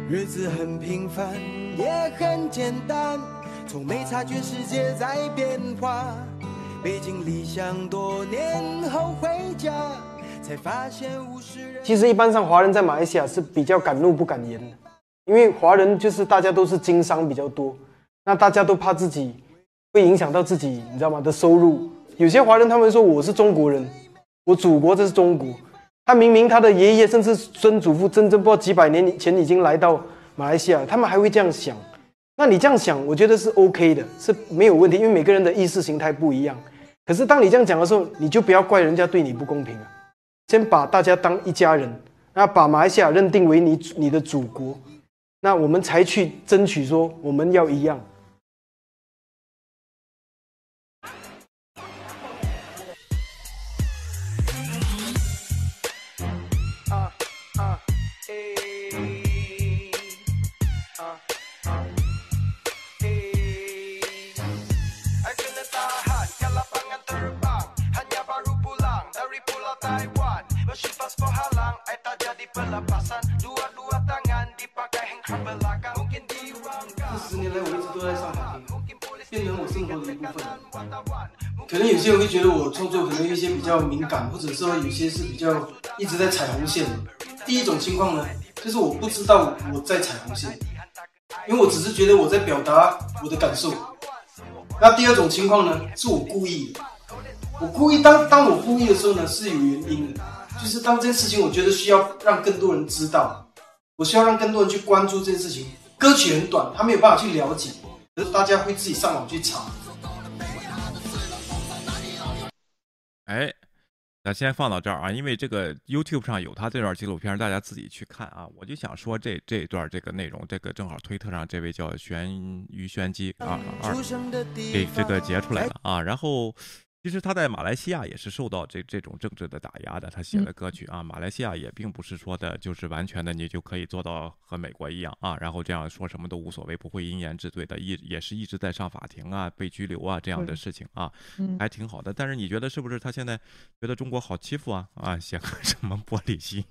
日子很平凡，也很简单，从没察觉世界在变化。背井离乡多年后回家，才发现物是人。其实一般上华人在马来西亚是比较敢怒不敢言的，因为华人就是大家都是经商比较多，那大家都怕自己会影响到自己，你知道吗？的收入。有些华人他们说我是中国人，我祖国这是中国。他明明他的爷爷甚至孙祖父真正不知道几百年前已经来到马来西亚，他们还会这样想。那你这样想，我觉得是 OK 的，是没有问题，因为每个人的意识形态不一样。可是当你这样讲的时候，你就不要怪人家对你不公平啊！先把大家当一家人，那把马来西亚认定为你你的祖国，那我们才去争取说我们要一样。这十年来，我一直都在上海，变成我生活的一部分可能有些人会觉得我创作可能有一些比较敏感，或者说有些是比较一直在踩红线。第一种情况呢，就是我不知道我在踩红线，因为我只是觉得我在表达我的感受。那第二种情况呢，是我故意的。我故意当当我故意的时候呢，是有原因的，就是当这件事情我觉得需要让更多人知道，我需要让更多人去关注这件事情。歌曲很短，他没有办法去了解，可是大家会自己上网去查。哎，那先放到这儿啊，因为这个 YouTube 上有他这段纪录片，大家自己去看啊。我就想说这这段这个内容，这个正好推特上这位叫玄于玄机啊二给这个截出来了啊，然后。其实他在马来西亚也是受到这这种政治的打压的。他写的歌曲啊，马来西亚也并不是说的就是完全的你就可以做到和美国一样啊，然后这样说什么都无所谓，不会因言治罪的，一也是一直在上法庭啊，被拘留啊这样的事情啊，还挺好的。但是你觉得是不是他现在觉得中国好欺负啊？啊，写个什么玻璃心？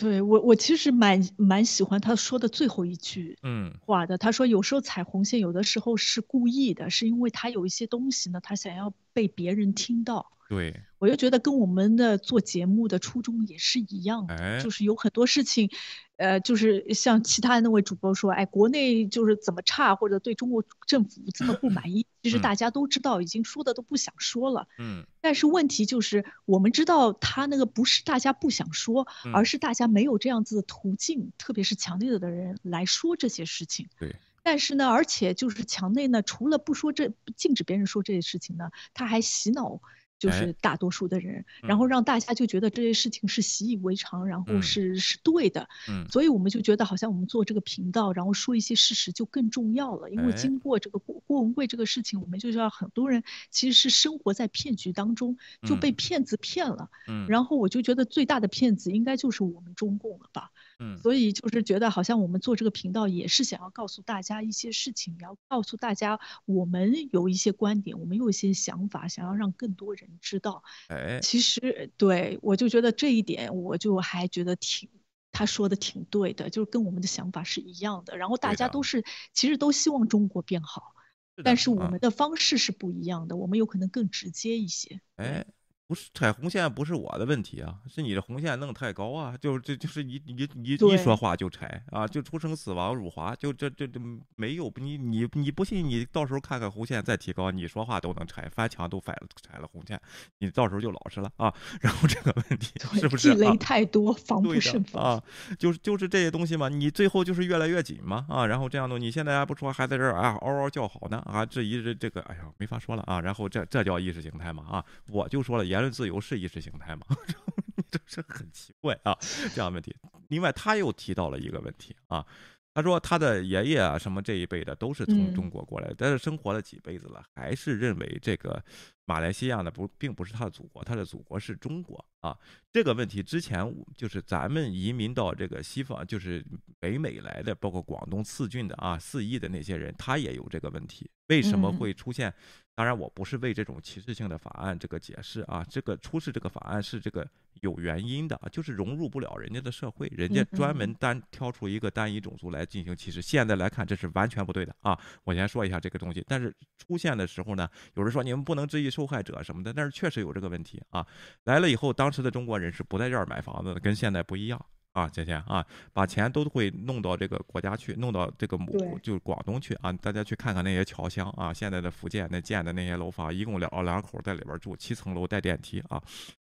对我，我其实蛮蛮喜欢他说的最后一句嗯话的。他说有时候踩红线，有的时候是故意的，是因为他有一些东西呢，他想要被别人听到。对，我就觉得跟我们的做节目的初衷也是一样的，就是有很多事情，呃，就是像其他那位主播说，哎，国内就是怎么差，或者对中国政府这么不满意，<laughs> 其实大家都知道，已经说的都不想说了。嗯。但是问题就是，我们知道他那个不是大家不想说，而是大家没有这样子的途径，特别是墙内的人来说这些事情。对。但是呢，而且就是墙内呢，除了不说这，禁止别人说这些事情呢，他还洗脑。就是大多数的人，然后让大家就觉得这些事情是习以为常，然后是是对的，嗯，所以我们就觉得好像我们做这个频道，然后说一些事实就更重要了。因为经过这个郭郭文贵这个事情，我们就知道很多人其实是生活在骗局当中，就被骗子骗了，嗯，然后我就觉得最大的骗子应该就是我们中共了吧。嗯，所以就是觉得好像我们做这个频道也是想要告诉大家一些事情，要告诉大家我们有一些观点，我们有一些想法，想要让更多人知道。哎，其实对我就觉得这一点，我就还觉得挺他说的挺对的，就是跟我们的想法是一样的。然后大家都是其实都希望中国变好，但是我们的方式是不一样的，我们有可能更直接一些。哎。不是踩红线不是我的问题啊，是你的红线弄太高啊，就这就是你你你一说话就踩啊，就出生死亡辱华，就这这这没有你你你不信你到时候看看红线再提高，你说话都能踩，翻墙都踩了踩了红线，你到时候就老实了啊。<laughs> 然后这个问题是不是地雷太多，防不胜防啊？就是就是这些东西嘛，你最后就是越来越紧嘛啊。然后这样的，你现在还不说还在这儿啊嗷嗷叫好呢啊，质疑这这个哎呀没法说了啊。然后这这叫意识形态嘛啊，我就说了言论自由是意识形态吗？<laughs> 这是很奇怪啊，这样问题。另外，他又提到了一个问题啊，他说他的爷爷啊什么这一辈的都是从中国过来，但是生活了几辈子了，还是认为这个马来西亚呢不并不是他的祖国，他的祖国是中国啊。这个问题之前就是咱们移民到这个西方，就是北美来的，包括广东四郡的啊四邑的那些人，他也有这个问题，为什么会出现？当然，我不是为这种歧视性的法案这个解释啊，这个出示这个法案是这个有原因的，就是融入不了人家的社会，人家专门单挑出一个单一种族来进行歧视。现在来看，这是完全不对的啊！我先说一下这个东西。但是出现的时候呢，有人说你们不能质疑受害者什么的，但是确实有这个问题啊。来了以后，当时的中国人是不在这儿买房子的，跟现在不一样。啊，姐姐啊，把钱都会弄到这个国家去，弄到这个母就是广东去啊。大家去看看那些侨乡啊，现在的福建那建的那些楼房，一共两两口在里边住，七层楼带电梯啊，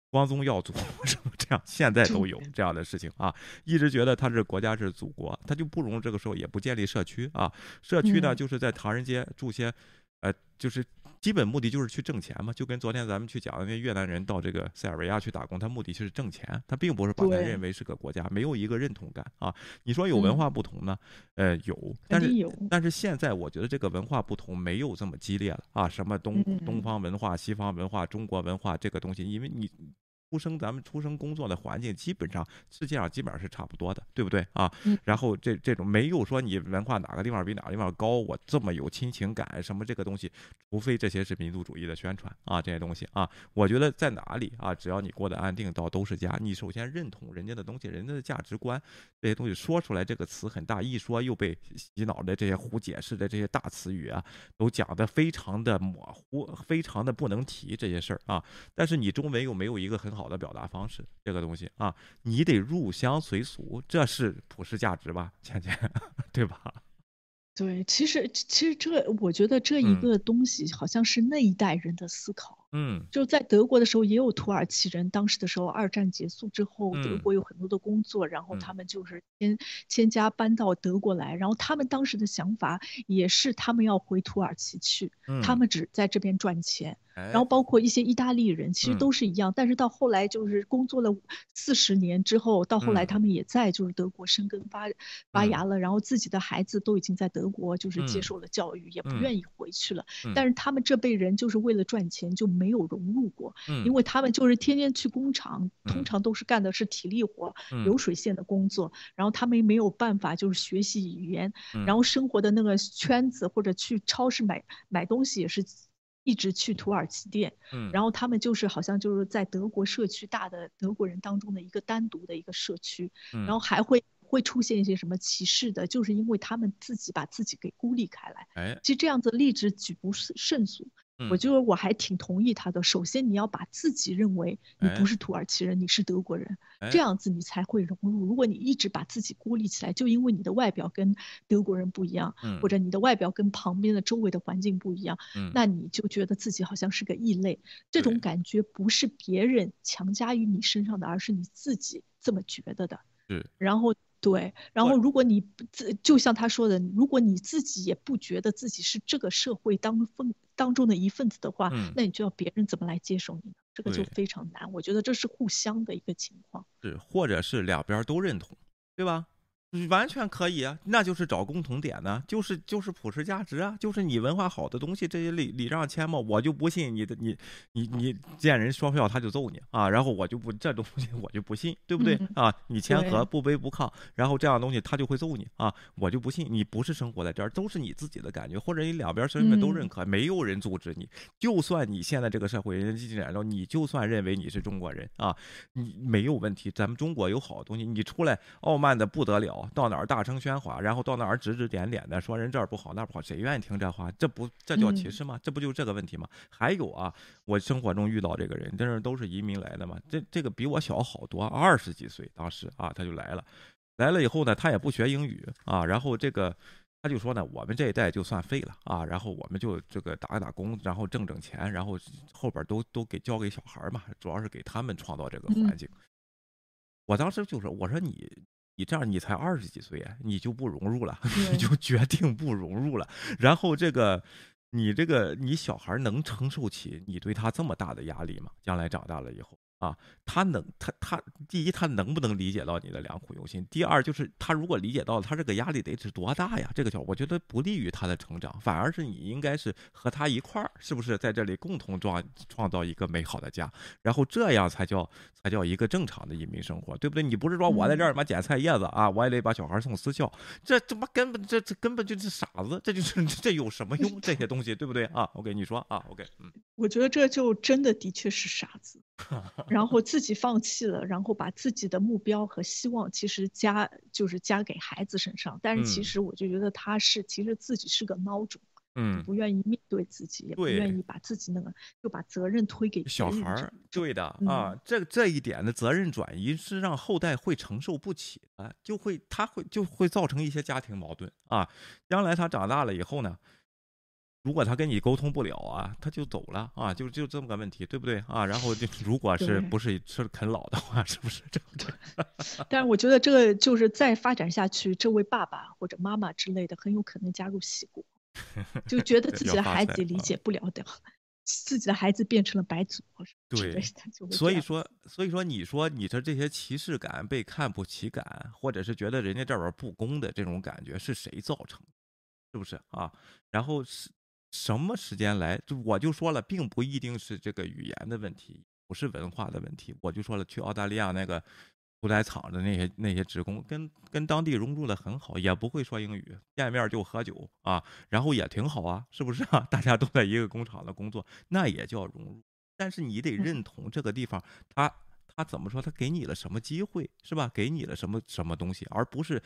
光宗耀祖 <laughs> 什么这样，现在都有这样的事情啊。一直觉得他是国家是祖国，他就不容这个时候也不建立社区啊。社区呢，就是在唐人街住些，呃，就是。基本目的就是去挣钱嘛，就跟昨天咱们去讲的那越南人到这个塞尔维亚去打工，他目的就是挣钱，他并不是把它认为是个国家，没有一个认同感啊。你说有文化不同呢？呃，有，但是但是现在我觉得这个文化不同没有这么激烈了啊。什么东东方文化、西方文化、中国文化这个东西，因为你。出生，咱们出生工作的环境基本上世界上基本上是差不多的，对不对啊？然后这这种没有说你文化哪个地方比哪个地方高，我这么有亲情感什么这个东西，除非这些是民族主义的宣传啊，这些东西啊，我觉得在哪里啊，只要你过得安定，到都是家。你首先认同人家的东西，人家的价值观这些东西说出来，这个词很大，一说又被洗脑的这些胡解释的这些大词语啊，都讲的非常的模糊，非常的不能提这些事儿啊。但是你中文又没有一个很好。好的表达方式，这个东西啊，你得入乡随俗，这是普世价值吧，倩倩，对吧？对，其实其实这，我觉得这一个东西好像是那一代人的思考。嗯，就在德国的时候，也有土耳其人。当时的时候，二战结束之后，德国有很多的工作，然后他们就是迁迁家搬到德国来。然后他们当时的想法也是，他们要回土耳其去，他们只在这边赚钱。然后包括一些意大利人，其实都是一样。但是到后来就是工作了四十年之后，到后来他们也在就是德国生根发发芽了。然后自己的孩子都已经在德国就是接受了教育，也不愿意回去了。但是他们这辈人就是为了赚钱就。没有融入过，因为他们就是天天去工厂，通常都是干的是体力活、流水线的工作，然后他们没有办法就是学习语言，然后生活的那个圈子或者去超市买买东西也是一直去土耳其店，嗯。然后他们就是好像就是在德国社区大的德国人当中的一个单独的一个社区，然后还会会出现一些什么歧视的，就是因为他们自己把自己给孤立开来，哎，其实这样子例子举不胜数。我觉得我还挺同意他的。首先，你要把自己认为你不是土耳其人，你是德国人，这样子你才会融入。如果你一直把自己孤立起来，就因为你的外表跟德国人不一样，或者你的外表跟旁边的周围的环境不一样，那你就觉得自己好像是个异类。这种感觉不是别人强加于你身上的，而是你自己这么觉得的。然后。对，然后如果你自就像他说的，如果你自己也不觉得自己是这个社会当分当中的一份子的话，那你就要别人怎么来接受你呢？这个就非常难。我觉得这是互相的一个情况。是，或者是两边都认同，对吧？完全可以啊，那就是找共同点呢，就是就是普世价值啊，就是你文化好的东西，这些礼礼让谦嘛，我就不信你的你你你见人说笑他就揍你啊，然后我就不这东西我就不信，对不对啊？你谦和不卑不亢，然后这样东西他就会揍你啊，我就不信你不是生活在这儿，都是你自己的感觉，或者你两边身份都认可，没有人阻止你，就算你现在这个社会人家进展着，你就算认为你是中国人啊，你没有问题，咱们中国有好东西，你出来傲慢的不得了。到哪儿大声喧哗，然后到哪儿指指点点的说人这儿不好那儿不好，谁愿意听这话？这不这叫歧视吗？这不就这个问题吗？还有啊，我生活中遇到这个人，真是都是移民来的嘛。这这个比我小好多，二十几岁，当时啊他就来了，来了以后呢，他也不学英语啊，然后这个他就说呢，我们这一代就算废了啊，然后我们就这个打打工，然后挣挣钱，然后后边都都给交给小孩嘛，主要是给他们创造这个环境。我当时就说，我说你。你这样，你才二十几岁呀，你就不融入了，<laughs> 你就决定不融入了。然后这个，你这个，你小孩能承受起你对他这么大的压力吗？将来长大了以后，啊，他能，他他第一，他能不能理解到你的良苦用心？第二，就是他如果理解到，他这个压力得是多大呀？这个叫，我觉得不利于他的成长，反而是你应该是和他一块儿，是不是在这里共同创创造一个美好的家？然后这样才叫才叫一个正常的移民生活，对不对？你不是说我在这儿妈捡菜叶子啊，我也得把小孩送私校，这他妈根本这这根本就是傻子，这就是这有什么用？这些东西对不对啊？OK，你说啊？OK，嗯，我觉得这就真的的确是傻子。<laughs> 然后自己放弃了，然后把自己的目标和希望其实加就是加给孩子身上，但是其实我就觉得他是其实自己是个孬种，嗯，不愿意面对自己，也不愿意把自己那个就把责任推给小孩儿，对的啊，这这一点的责任转移是让后代会承受不起的，就会他会就会造成一些家庭矛盾啊，将来他长大了以后呢。如果他跟你沟通不了啊，他就走了啊，就就这么个问题，对不对啊？<laughs> 然后就如果是不是是啃老的话，是不是这样对？<laughs> 但是我觉得这个就是再发展下去，这位爸爸或者妈妈之类的很有可能加入西国，就觉得自己的 <laughs> 孩子理解不了的，自己的孩子变成了白族，对，所以说，所以说，你说你的这些歧视感、被看不起感，或者是觉得人家这边不公的这种感觉，是谁造成的？是不是啊？然后是。什么时间来？就我就说了，并不一定是这个语言的问题，不是文化的问题。我就说了，去澳大利亚那个屠宰场的那些那些职工，跟跟当地融入的很好，也不会说英语，见面就喝酒啊，然后也挺好啊，是不是啊？<laughs> 大家都在一个工厂的工作，那也叫融入。但是你得认同这个地方，他他怎么说？他给你了什么机会，是吧？给你了什么什么东西，而不是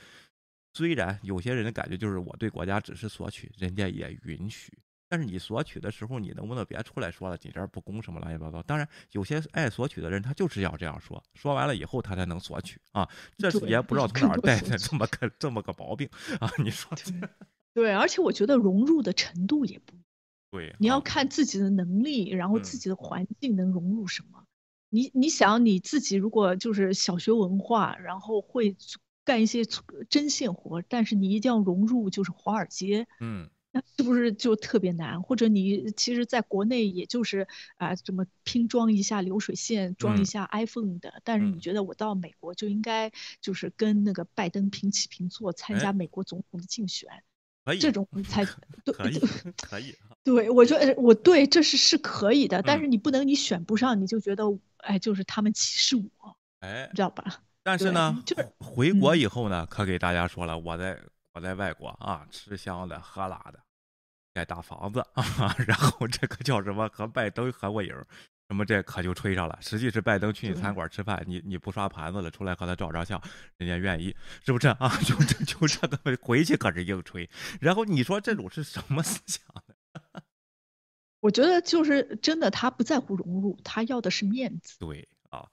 虽然有些人的感觉就是我对国家只是索取，人家也允许。但是你索取的时候，你能不能别出来说了？你这儿不公什么乱七八糟？当然，有些爱索取的人，他就是要这样说，说完了以后他才能索取啊。这也不知道从哪儿带的这么个这么个毛病啊！你说 <laughs> 对，而且我觉得融入的程度也不 <laughs> 对。你要看自己的能力，然后自己的环境能融入什么。你你想你自己如果就是小学文化，然后会干一些针线活，但是你一定要融入就是华尔街，嗯。那是不是就特别难？或者你其实在国内也就是啊，这么拼装一下流水线，装一下 iPhone 的。但是你觉得我到美国就应该就是跟那个拜登平起平坐，参加美国总统的竞选？<laughs> <laughs> 可以，这种才对，可以，可以。对，我觉得我对这是是可以的，但是你不能你选不上，你就觉得哎，就是他们歧视我，哎，知道吧？但是呢，就是回国以后呢，可给大家说了，我在。我在外国啊，吃香的喝辣的，盖大房子啊，<laughs> 然后这个叫什么和拜登合过影，什么这可就吹上了。实际是拜登去你餐馆吃饭，你你不刷盘子了，出来和他照张相，人家愿意，是不是啊？<laughs> 就这就这个回去可是硬吹。然后你说这种是什么思想呢？<laughs> 我觉得就是真的，他不在乎融入，他要的是面子。对啊，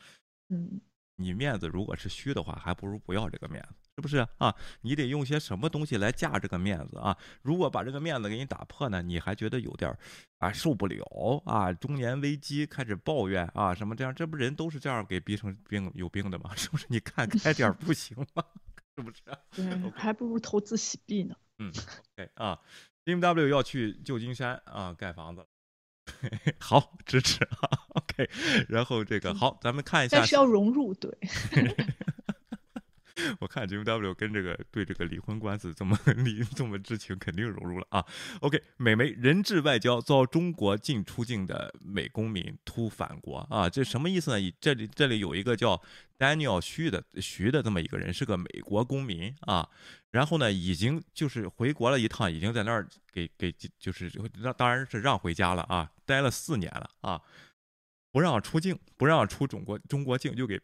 嗯，你面子如果是虚的话，还不如不要这个面子。是不是啊？你得用些什么东西来架这个面子啊？如果把这个面子给你打破呢，你还觉得有点啊受不了啊？中年危机开始抱怨啊什么这样？这不人都是这样给逼成病有病的吗？<laughs> 是不是？你看开点不行吗？<laughs> 是不是？对，还不如投资洗币呢。嗯，OK 啊，BMW 要去旧金山啊盖房子，<laughs> 好支持啊。OK，然后这个好，咱们看一下，但是要融入对。我看 J W 跟这个对这个离婚官司这么 <laughs> 离这么知情，肯定融入了啊。OK，美媒人质外交遭中国禁出境的美公民突返国啊，这什么意思呢？这里这里有一个叫 Daniel 徐的徐的这么一个人，是个美国公民啊。然后呢，已经就是回国了一趟，已经在那儿给给就是让当然是让回家了啊，待了四年了啊，不让出境，不让出中国中国境，就给。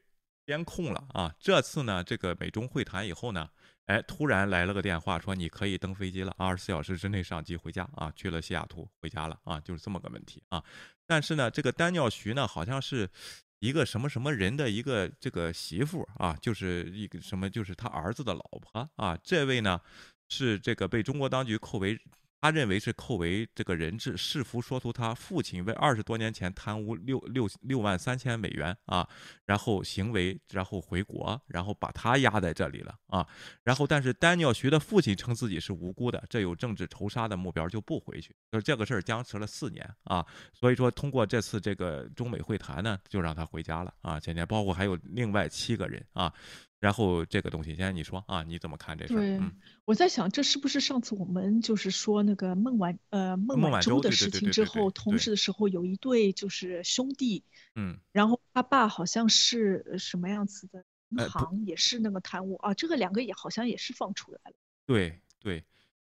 监控了啊！这次呢，这个美中会谈以后呢，哎，突然来了个电话，说你可以登飞机了，二十四小时之内上机回家啊！去了西雅图回家了啊！就是这么个问题啊！但是呢，这个丹尿徐呢，好像是一个什么什么人的一个这个媳妇啊，就是一个什么，就是他儿子的老婆啊。这位呢，是这个被中国当局扣为他认为是扣为这个人质，试图说出他父亲为二十多年前贪污六六六万三千美元啊，然后行为，然后回国，然后把他压在这里了啊。然后，但是丹尼尔徐的父亲称自己是无辜的，这有政治仇杀的目标就不回去，就是这个事儿僵持了四年啊。所以说，通过这次这个中美会谈呢，就让他回家了啊。今天包括还有另外七个人啊。然后这个东西，现在你说啊，你怎么看这事？对，我在想，这是不是上次我们就是说那个孟晚呃孟晚舟的事情之后，同时的时候有一对就是兄弟，嗯，然后他爸好像是什么样子的银行也是那个贪污啊，这个两个也好像也是放出来了。对对，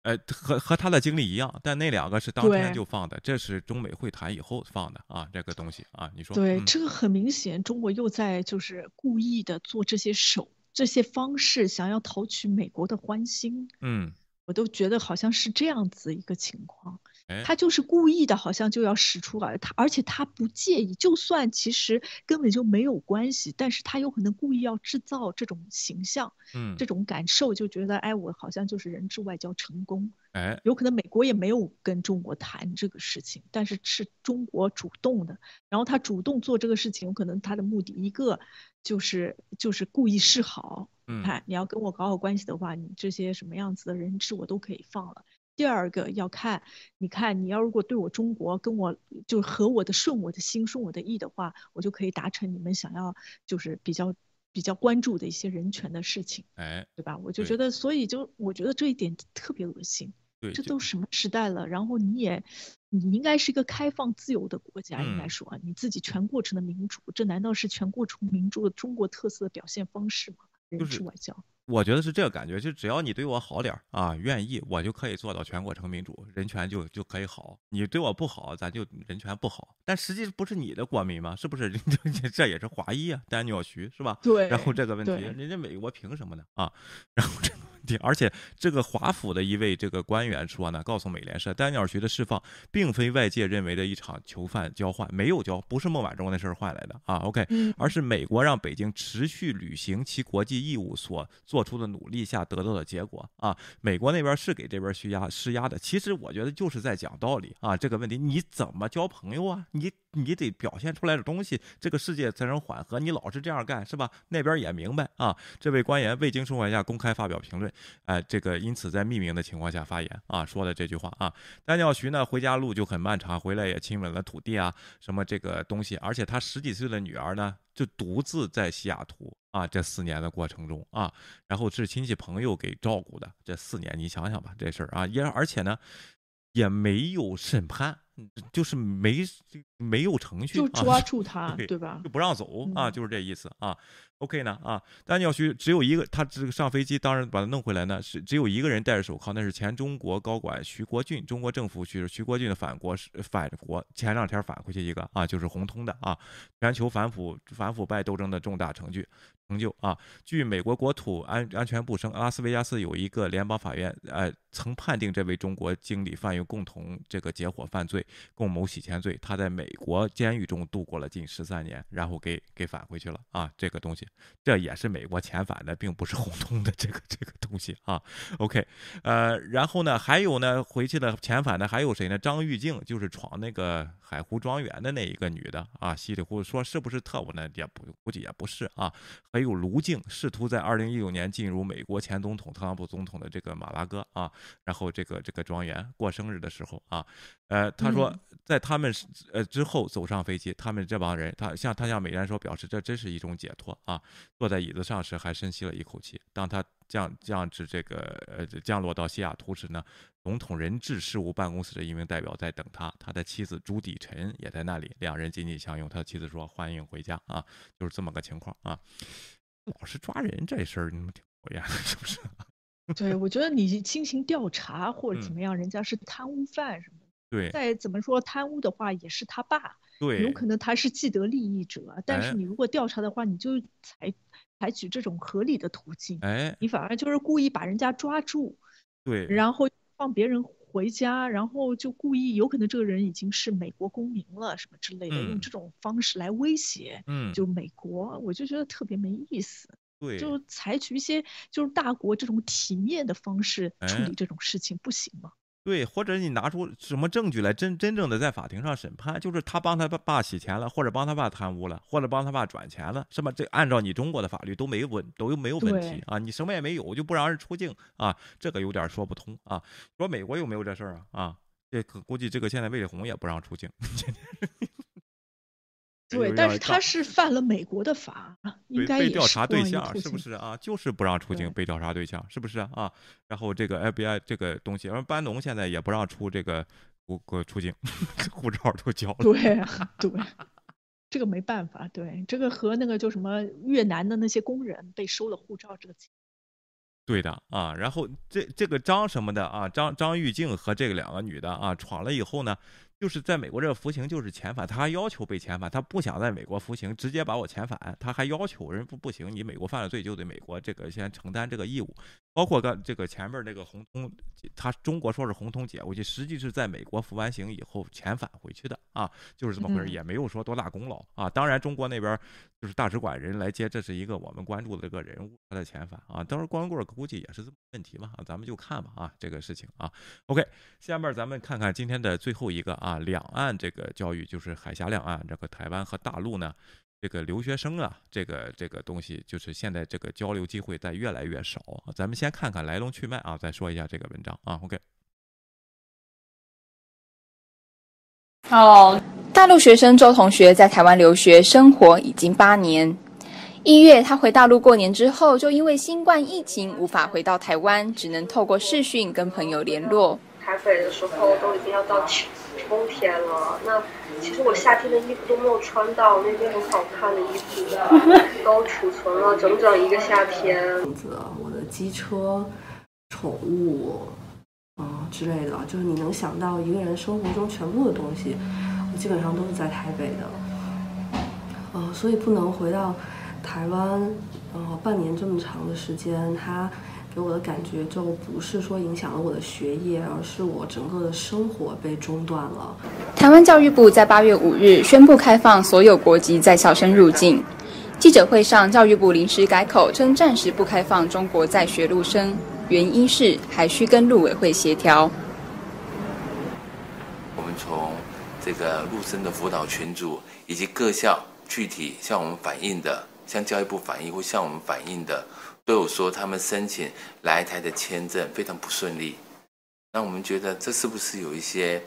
呃，和和他的经历一样，但那两个是当天就放的，这是中美会谈以后放的啊，这个东西啊，你说？对，这个很明显，中国又在就是故意的做这些手。这些方式想要讨取美国的欢心，嗯，我都觉得好像是这样子一个情况。哎，他就是故意的，好像就要使出来。他而且他不介意，就算其实根本就没有关系，但是他有可能故意要制造这种形象，嗯，这种感受，就觉得哎，我好像就是人质外交成功。哎，有可能美国也没有跟中国谈这个事情，但是是中国主动的。然后他主动做这个事情，有可能他的目的一个就是就是故意示好，嗯看你要跟我搞好关系的话，你这些什么样子的人质我都可以放了。第二个要看，你看你要如果对我中国跟我就合我的顺我的心顺我的意的话，我就可以达成你们想要就是比较比较关注的一些人权的事情，哎，对吧？我就觉得，所以就我觉得这一点特别恶心。对，这都什么时代了？然后你也，你应该是一个开放自由的国家，应该说啊，你自己全过程的民主，这难道是全过程民主的中国特色的表现方式吗？人治外交，我觉得是这个感觉，就只要你对我好点啊，愿意，我就可以做到全过程民主，人权就就可以好。你对我不好，咱就人权不好。但实际不是你的国民吗？是不是？<laughs> 这也是华裔啊，丹尼尔徐是吧？对。然后这个问题，人家美国凭什么呢？啊，然后这个问题。而且这个华府的一位这个官员说呢，告诉美联社，丹尼尔徐的释放并非外界认为的一场囚犯交换，没有交，不是孟晚舟那事儿换来的啊，OK，而是美国让北京持续履行其国际义务所做出的努力下得到的结果啊。美国那边是给这边施压施压的，其实我觉得就是在讲道理啊。这个问题你怎么交朋友啊？你你得表现出来的东西，这个世界才能缓和。你老是这样干是吧？那边也明白啊。这位官员未经授权下公开发表评论。哎，这个因此在匿名的情况下发言啊，说的这句话啊，丹尼尔徐呢回家路就很漫长，回来也亲吻了土地啊，什么这个东西，而且他十几岁的女儿呢就独自在西雅图啊，这四年的过程中啊，然后是亲戚朋友给照顾的，这四年你想想吧，这事儿啊，也而且呢也没有审判。就是没没有程序，就抓住 <laughs> 他，对吧？就不让走啊，就是这意思啊。OK 呢啊，丹尼尔徐只有一个，他这个上飞机，当然把他弄回来呢，是只有一个人戴着手铐，那是前中国高管徐国俊，中国政府徐徐国俊的反国是反国，前两天返回去一个啊，就是红通的啊，全球反腐反腐败斗争的重大成就。成就啊！据美国国土安安全部称，拉斯维加斯有一个联邦法院，呃，曾判定这位中国经理犯有共同这个结伙犯罪，共谋洗钱罪。他在美美国监狱中度过了近十三年，然后给给返回去了啊！这个东西，这也是美国遣返的，并不是红通的这个这个东西啊。OK，呃，然后呢，还有呢，回去的遣返的还有谁呢？张玉静，就是闯那个海湖庄园的那一个女的啊，稀里糊涂说是不是特务呢？也不估计也不是啊。还有卢静试图在二零一六年进入美国前总统特朗普总统的这个马拉哥啊，然后这个这个庄园过生日的时候啊，呃，他说在他们呃之后走上飞机，他们这帮人他向他向美联社表示这真是一种解脱啊，坐在椅子上时还深吸了一口气。当他降降至这个呃降落到西雅图时呢，总统人质事务办公室的一名代表在等他，他的妻子朱迪晨也在那里，两人紧紧相拥。他的妻子说欢迎回家啊，就是这么个情况啊。老是抓人这事儿，你们挺讨厌的，是不是？<laughs> 对，我觉得你进行调查或者怎么样，人家是贪污犯什么的。对。再怎么说贪污的话，也是他爸。对。有可能他是既得利益者，但是你如果调查的话，你就采采取这种合理的途径。哎。你反而就是故意把人家抓住。对。然后放别人回家，然后就故意有可能这个人已经是美国公民了什么之类的，用这种方式来威胁。嗯。就美国，我就觉得特别没意思。对，就采取一些就是大国这种体面的方式处理这种事情，不行吗？对，或者你拿出什么证据来真真正的在法庭上审判，就是他帮他爸洗钱了，或者帮他爸贪污了，或者帮他爸转钱了，是吧？这按照你中国的法律都没问，都没有问题啊，你什么也没有就不让人出境啊，这个有点说不通啊。说美国有没有这事儿啊？啊，这估计这个现在魏丽红也不让出境。<laughs> 对，但是他是犯了美国的法，应该被调查对象是不是啊？就是不让出境，被调查对象是不是啊？然后这个 FBI 这个东西，而班农现在也不让出这个国国出境，<laughs> 护照都交了。对对，这个没办法，对这个和那个就什么越南的那些工人被收了护照这个情。对的啊，然后这这个张什么的啊，张张玉静和这个两个女的啊，闯了以后呢。就是在美国这服刑就是遣返，他还要求被遣返，他不想在美国服刑，直接把我遣返，他还要求人不不行，你美国犯了罪就得美国这个先承担这个义务，包括刚这个前面那个红通，他中国说是红通解过去，实际是在美国服完刑以后遣返回去的啊，就是这么回事，也没有说多大功劳啊。当然中国那边就是大使馆人来接，这是一个我们关注的这个人物他的遣返啊，当时光棍估计也是这么问题嘛，咱们就看吧啊这个事情啊。OK，下面咱们看看今天的最后一个啊。啊，两岸这个教育就是海峡两岸，这个台湾和大陆呢，这个留学生啊，这个这个东西就是现在这个交流机会在越来越少。咱们先看看来龙去脉啊，再说一下这个文章啊。OK。哦，大陆学生周同学在台湾留学生活已经八年。一月他回大陆过年之后，就因为新冠疫情无法回到台湾，只能透过视讯跟朋友联络。台北的时候都已经要到秋冬天了，那其实我夏天的衣服都没有穿到，那件很好看的衣服 <laughs> 都储存了整整一个夏天。我的机车、宠物，嗯之类的，就是你能想到一个人生活中全部的东西，我基本上都是在台北的。呃，所以不能回到台湾，呃，半年这么长的时间，他。给我的感觉就不是说影响了我的学业，而是我整个的生活被中断了。台湾教育部在八月五日宣布开放所有国籍在校生入境。记者会上，教育部临时改口称暂时不开放中国在学陆生，原因是还需跟陆委会协调。我们从这个陆生的辅导群组以及各校具体向我们反映的，向教育部反映或向我们反映的。都有说他们申请来台的签证非常不顺利，那我们觉得这是不是有一些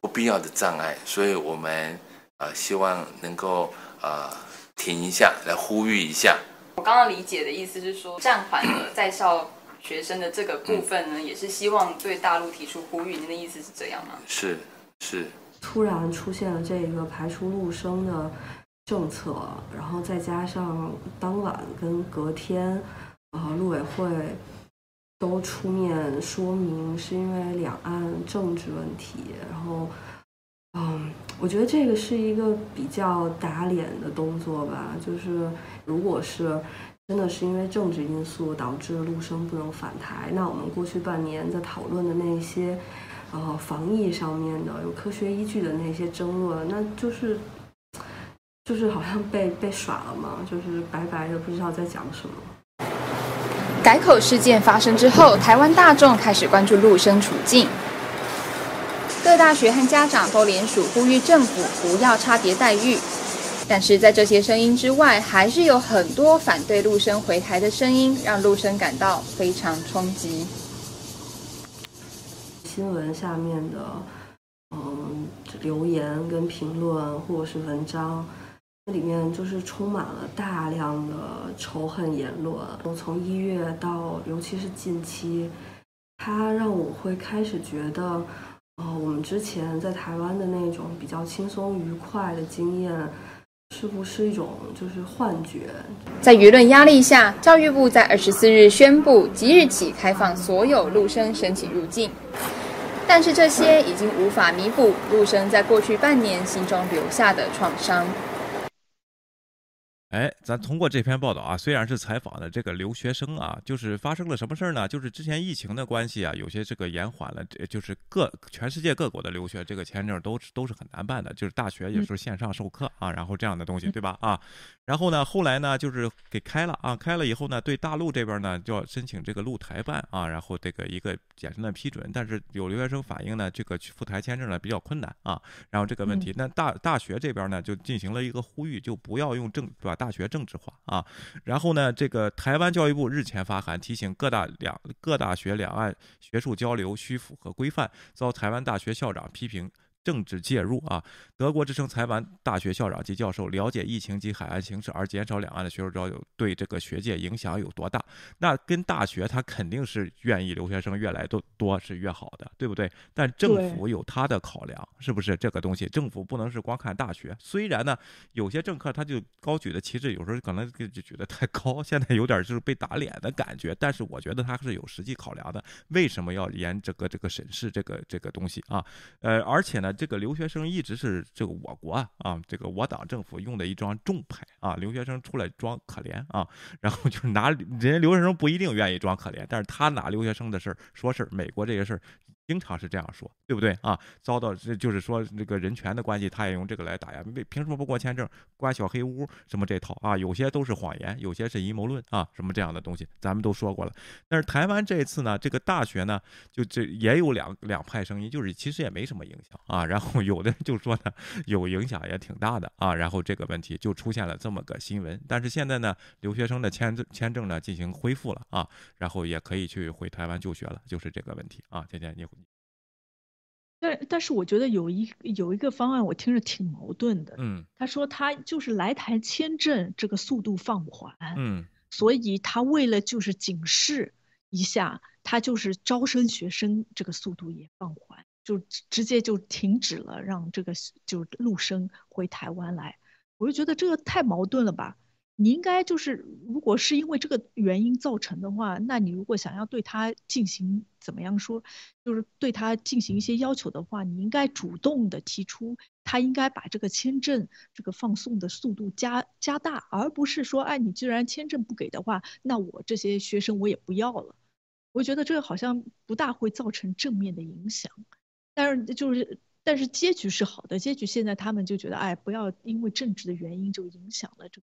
不必要的障碍？所以我们呃希望能够呃停一下，来呼吁一下。我刚刚理解的意思是说，暂缓了在校学生的这个部分呢，也是希望对大陆提出呼吁。您的意思是这样吗？是是。突然出现了这个排除陆生的政策，然后再加上当晚跟隔天。呃，陆委会都出面说明是因为两岸政治问题，然后，嗯，我觉得这个是一个比较打脸的动作吧。就是如果是真的是因为政治因素导致陆生不能返台，那我们过去半年在讨论的那些，呃，防疫上面的有科学依据的那些争论，那就是，就是好像被被耍了嘛，就是白白的不知道在讲什么。改口事件发生之后，台湾大众开始关注陆生处境。各大学和家长都联署呼吁政府不要差别待遇。但是在这些声音之外，还是有很多反对陆生回台的声音，让陆生感到非常冲击。新闻下面的嗯留言跟评论，或者是文章。里面就是充满了大量的仇恨言论。我从一月到，尤其是近期，它让我会开始觉得，呃，我们之前在台湾的那种比较轻松愉快的经验，是不是一种就是幻觉？在舆论压力下，教育部在二十四日宣布，即日起开放所有陆生申请入境。但是这些已经无法弥补陆生在过去半年心中留下的创伤。哎，咱通过这篇报道啊，虽然是采访的这个留学生啊，就是发生了什么事儿呢？就是之前疫情的关系啊，有些这个延缓了，就是各全世界各国的留学这个签证都都是很难办的，就是大学也是线上授课啊，然后这样的东西，对吧？啊，然后呢，后来呢，就是给开了啊，开了以后呢，对大陆这边呢就要申请这个陆台办啊，然后这个一个简单的批准，但是有留学生反映呢，这个去赴台签证呢比较困难啊，然后这个问题，那大大学这边呢就进行了一个呼吁，就不要用证对吧？大学政治化啊，然后呢，这个台湾教育部日前发函提醒各大两各大学两岸学术交流需符合规范，遭台湾大学校长批评。政治介入啊！德国之声台湾大学校长及教授了解疫情及海岸形势而减少两岸的学术交流，对这个学界影响有多大？那跟大学他肯定是愿意留学生越来越多是越好的，对不对？但政府有他的考量，是不是这个东西？政府不能是光看大学。虽然呢，有些政客他就高举的旗帜，有时候可能就举得太高，现在有点就是被打脸的感觉。但是我觉得他是有实际考量的。为什么要严这个这个审视这个这个东西啊？呃，而且呢？这个留学生一直是这个我国啊，这个我党政府用的一张重牌啊，留学生出来装可怜啊，然后就是拿人家留学生不一定愿意装可怜，但是他拿留学生的事儿说事儿，美国这些事儿。经常是这样说，对不对啊？遭到这就是说这个人权的关系，他也用这个来打压。为凭什么不过签证？关小黑屋什么这套啊？有些都是谎言，有些是阴谋论啊，什么这样的东西，咱们都说过了。但是台湾这次呢，这个大学呢，就这也有两两派声音，就是其实也没什么影响啊。然后有的人就说呢，有影响也挺大的啊。然后这个问题就出现了这么个新闻。但是现在呢，留学生的签证签证呢进行恢复了啊，然后也可以去回台湾就学了，就是这个问题啊。姐姐你。但但是我觉得有一有一个方案，我听着挺矛盾的。嗯，他说他就是来台签证这个速度放缓，嗯，所以他为了就是警示一下，他就是招生学生这个速度也放缓，就直接就停止了让这个就陆生回台湾来。我就觉得这个太矛盾了吧。你应该就是，如果是因为这个原因造成的话，那你如果想要对他进行怎么样说，就是对他进行一些要求的话，你应该主动的提出，他应该把这个签证这个放送的速度加加大，而不是说，哎，你既然签证不给的话，那我这些学生我也不要了。我觉得这个好像不大会造成正面的影响，但是就是，但是结局是好的，结局现在他们就觉得，哎，不要因为政治的原因就影响了这。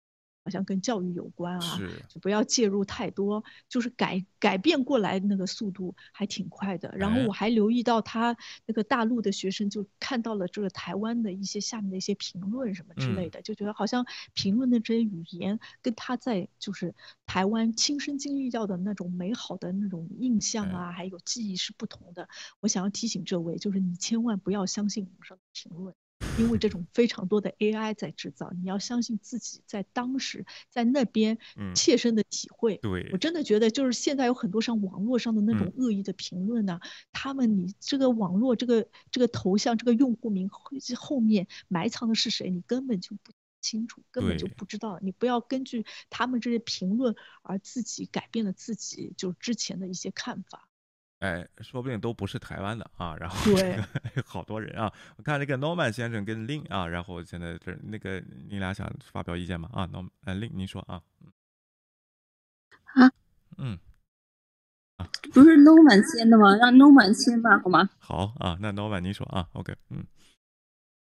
好像跟教育有关啊，就不要介入太多，就是改改变过来那个速度还挺快的。然后我还留意到他那个大陆的学生就看到了这个台湾的一些下面的一些评论什么之类的，就觉得好像评论的这些语言跟他在就是台湾亲身经历到的那种美好的那种印象啊，还有记忆是不同的。我想要提醒这位，就是你千万不要相信网上的评论。因为这种非常多的 AI 在制造，你要相信自己在当时在那边切身的体会。对我真的觉得，就是现在有很多上网络上的那种恶意的评论呢，他们你这个网络这个这个头像这个用户名后面埋藏的是谁，你根本就不清楚，根本就不知道。你不要根据他们这些评论而自己改变了自己就之前的一些看法。哎，说不定都不是台湾的啊，然后对，好多人啊，我看这个 Norman 先生跟 Lin 啊，然后现在这那个你俩想发表意见吗？啊，Norman，呃，Lin，您说啊，啊，嗯，啊，不是 Norman 先的吗？让 Norman 先吧，好吗？好啊，那 Norman 您说啊，OK，嗯，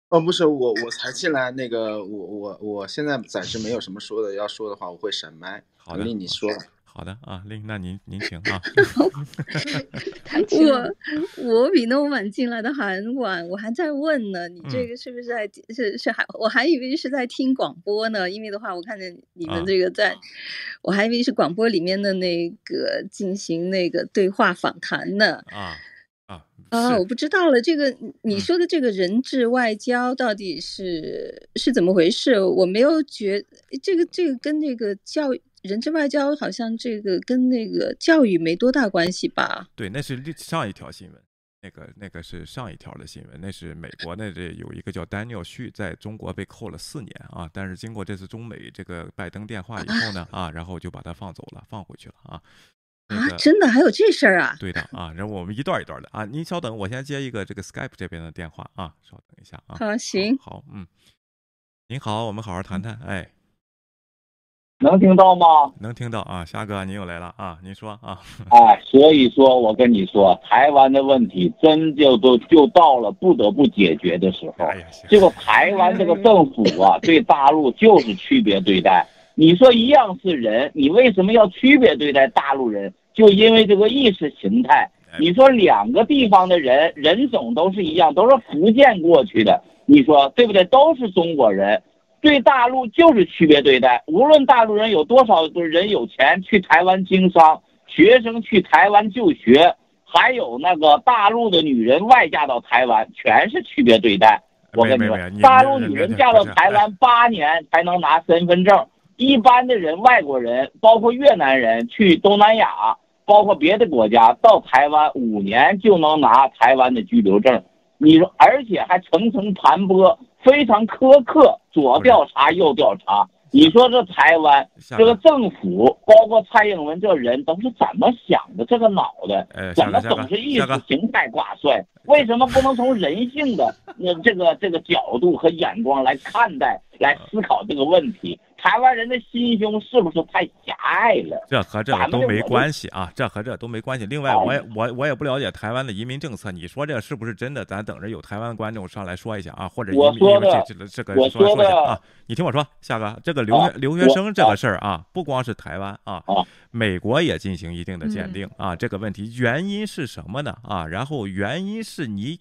哦，不是我，我才进来，那个我我我现在暂时没有什么说的，要说的话我会闪麦。好的，你说。好的啊，令那您您请啊。<laughs> 我 <laughs> 我比那么晚进来的还晚，我还在问呢。你这个是不是在是是还我还以为是在听广播呢？因为的话，我看见你们这个在，我还以为是广播里面的那个进行那个对话访谈呢。啊啊啊！我不知道了，这个你说的这个人质外交到底是是怎么回事？我没有觉这个这个跟这个教育。人质外交好像这个跟那个教育没多大关系吧？对，那是上一条新闻，那个那个是上一条的新闻，那是美国那这有一个叫丹尼尔旭在中国被扣了四年啊，但是经过这次中美这个拜登电话以后呢 <laughs> 啊，然后就把他放走了，放回去了啊。啊，真的还有这事儿啊？对的啊，然后我们一段一段的啊，您稍等，我先接一个这个 Skype 这边的电话啊，稍等一下啊。好，行，好，嗯，您好，我们好好谈谈，哎。能听到吗？能听到啊，虾哥，你又来了啊，你说啊。哎，所以说我跟你说，台湾的问题真就都就到了不得不解决的时候。这个台湾这个政府啊，<laughs> 对大陆就是区别对待。你说一样是人，你为什么要区别对待大陆人？就因为这个意识形态。你说两个地方的人人种都是一样，都是福建过去的，你说对不对？都是中国人。对大陆就是区别对待，无论大陆人有多少个人有钱去台湾经商，学生去台湾就学，还有那个大陆的女人外嫁到台湾，全是区别对待。我跟你说，大陆女人嫁到台湾八年才能拿身份证，一般的人外国人，包括越南人去东南亚，包括别的国家到台湾五年就能拿台湾的居留证。你说，而且还层层盘剥。非常苛刻，左调查右调查。你说这台湾这个政府，包括蔡英文这人，都是怎么想的？这个脑袋怎么总是意识形态挂帅？为什么不能从人性的那这个这个角度和眼光来看待、来思考这个问题？台湾人的心胸是不是太狭隘了？这和这个都没关系啊，这和这都没关系。另外，我也我我也不了解台湾的移民政策，你说这是不是真的？咱等着有台湾观众上来说一下啊，或者移民这这这个说说一下啊。你听我说，夏哥，这个留学留学生这个事儿啊，不光是台湾啊，美国也进行一定的鉴定啊。这个问题原因是什么呢？啊，然后原因是你。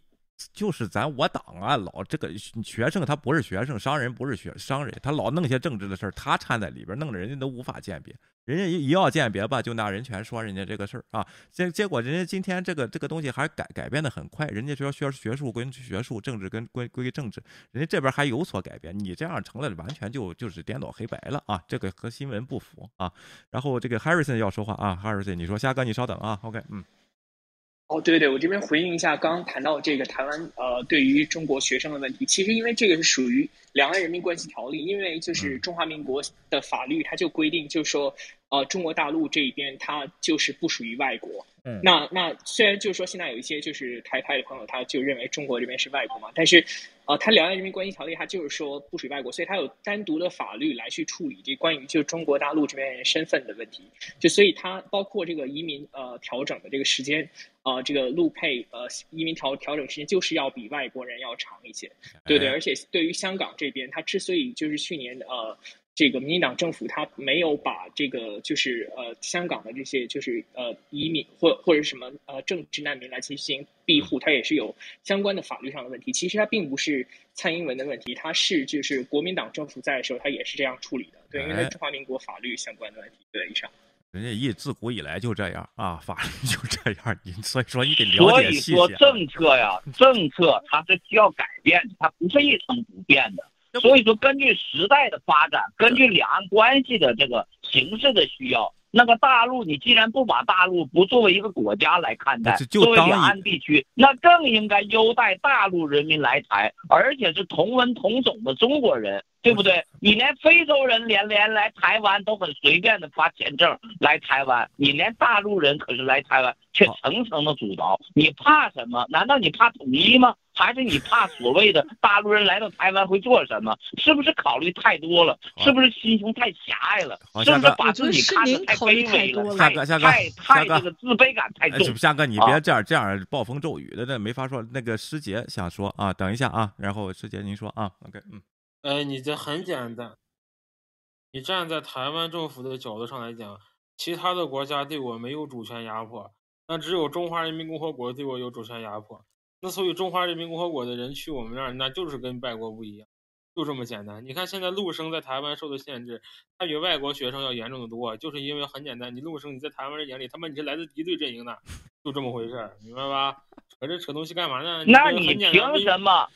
就是咱我党啊，老这个学生他不是学生，商人不是学商人，他老弄些政治的事儿，他掺在里边，弄得人家都无法鉴别。人家一要鉴别吧，就拿人权说人家这个事儿啊。结结果人家今天这个这个东西还改改变的很快，人家说学学术归学术，政治跟归归政治，人家这边还有所改变。你这样成了完全就就是颠倒黑白了啊，这个和新闻不符啊。然后这个 Harrison 要说话啊，Harrison，你说虾哥，你稍等啊，OK，嗯。哦，对对，我这边回应一下刚刚谈到这个台湾呃，对于中国学生的问题，其实因为这个是属于《两岸人民关系条例》，因为就是中华民国的法律，它就规定，就是说，呃，中国大陆这一边它就是不属于外国。嗯。那那虽然就是说现在有一些就是台派的朋友，他就认为中国这边是外国嘛，但是，呃，他《两岸人民关系条例》它就是说不属于外国，所以它有单独的法律来去处理这关于就是中国大陆这边人身份的问题。就所以它包括这个移民呃调整的这个时间。呃，这个陆配呃移民调调整时间就是要比外国人要长一些，对对，而且对于香港这边，它之所以就是去年呃这个民进党政府他没有把这个就是呃香港的这些就是呃移民或或者什么呃政治难民来进行庇护，它也是有相关的法律上的问题。其实它并不是蔡英文的问题，它是就是国民党政府在的时候，它也是这样处理的，对，因为它中华民国法律相关的问题。对，以上。人家一自古以来就这样啊，法律就这样，你所以说你得了解细节。所以说政策呀，政策它是需要改变的，它不是一成不变的。所以说根据时代的发展，根据两岸关系的这个形势的需要，那个大陆你既然不把大陆不作为一个国家来看待，作为两岸地区，那更应该优待大陆人民来台，而且是同文同种的中国人。对不对？你连非洲人连连来台湾都很随便的发签证来台湾，你连大陆人可是来台湾却层层的阻挠，你怕什么？难道你怕统一吗？还是你怕所谓的 <laughs> 大陆人来到台湾会做什么？是不是考虑太多了？是不是心胸太狭隘了？是不是把自己看得太卑微了？夏哥，夏哥，太太这个自卑感太重。夏哥，你别这样这样暴风骤雨的，这没法说。那个师姐想说啊，等一下啊，然后师姐您说啊，OK，嗯。哎，你这很简单。你站在台湾政府的角度上来讲，其他的国家对我没有主权压迫，那只有中华人民共和国对我有主权压迫。那所以中华人民共和国的人去我们那儿，那就是跟外国不一样，就这么简单。你看现在陆生在台湾受的限制，他比外国学生要严重的多，就是因为很简单，你陆生你在台湾人眼里，他妈你是来自敌对阵营的，就这么回事儿，明白吧？扯这扯东西干嘛呢？那你凭什么？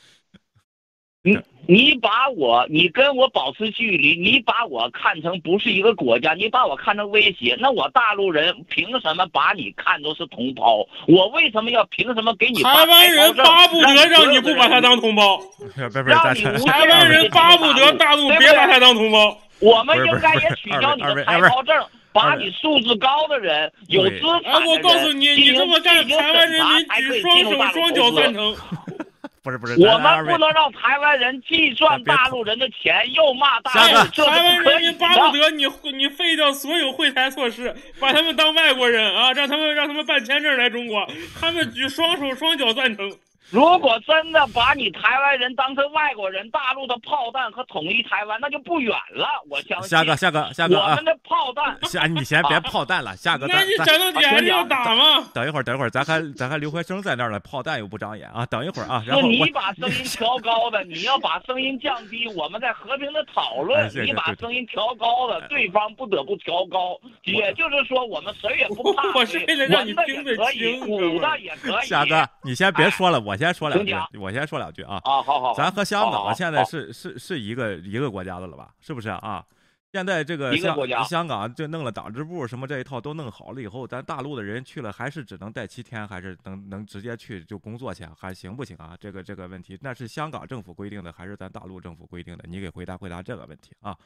你你把我，你跟我保持距离，你把我看成不是一个国家，你把我看成威胁，那我大陆人凭什么把你看作是同胞？我为什么要凭什么给你？台湾人巴不得让你不把他当同胞，让你台湾人巴不得大陆别把他当同胞。我们应该也取消你的台胞证，把你素质高的人、有资产的人我告诉你，你这么干，台湾人民举双手双脚赞成。<laughs> 不是不是，我们不能让台湾人既赚大陆人的钱，又骂大陆，这台湾人民巴不得你你废掉所有会台措施，把他们当外国人啊，让他们让他们办签证来中国，他们举双手双脚赞成。如果真的把你台湾人当成外国人，大陆的炮弹和统一台湾那就不远了。我相信。夏哥，夏哥，夏哥，我们的炮弹。夏，你先别炮弹了，<laughs> 夏哥。那你讲到点要打吗？等一会儿，等一会儿，咱还咱还刘怀生在那儿呢，炮弹又不长眼啊！等一会儿啊，然后你把声音调高的，<laughs> 你要把声音降低，我们在和平的讨论。你把声音调高的，对方不得不调高。也就是说，我们谁也不怕。我是为了让你听得清。武的也可以。夏哥，你先别说了，我先说两句。我先说两句啊！啊，好好，咱和香港现在是是是一个一个国家的了吧？是不是啊？现在这个香香港就弄了党支部什么这一套都弄好了以后，咱大陆的人去了还是只能待七天，还是能能直接去就工作去，还行不行啊？这个这个问题，那是香港政府规定的还是咱大陆政府规定的？你给回答回答这个问题啊！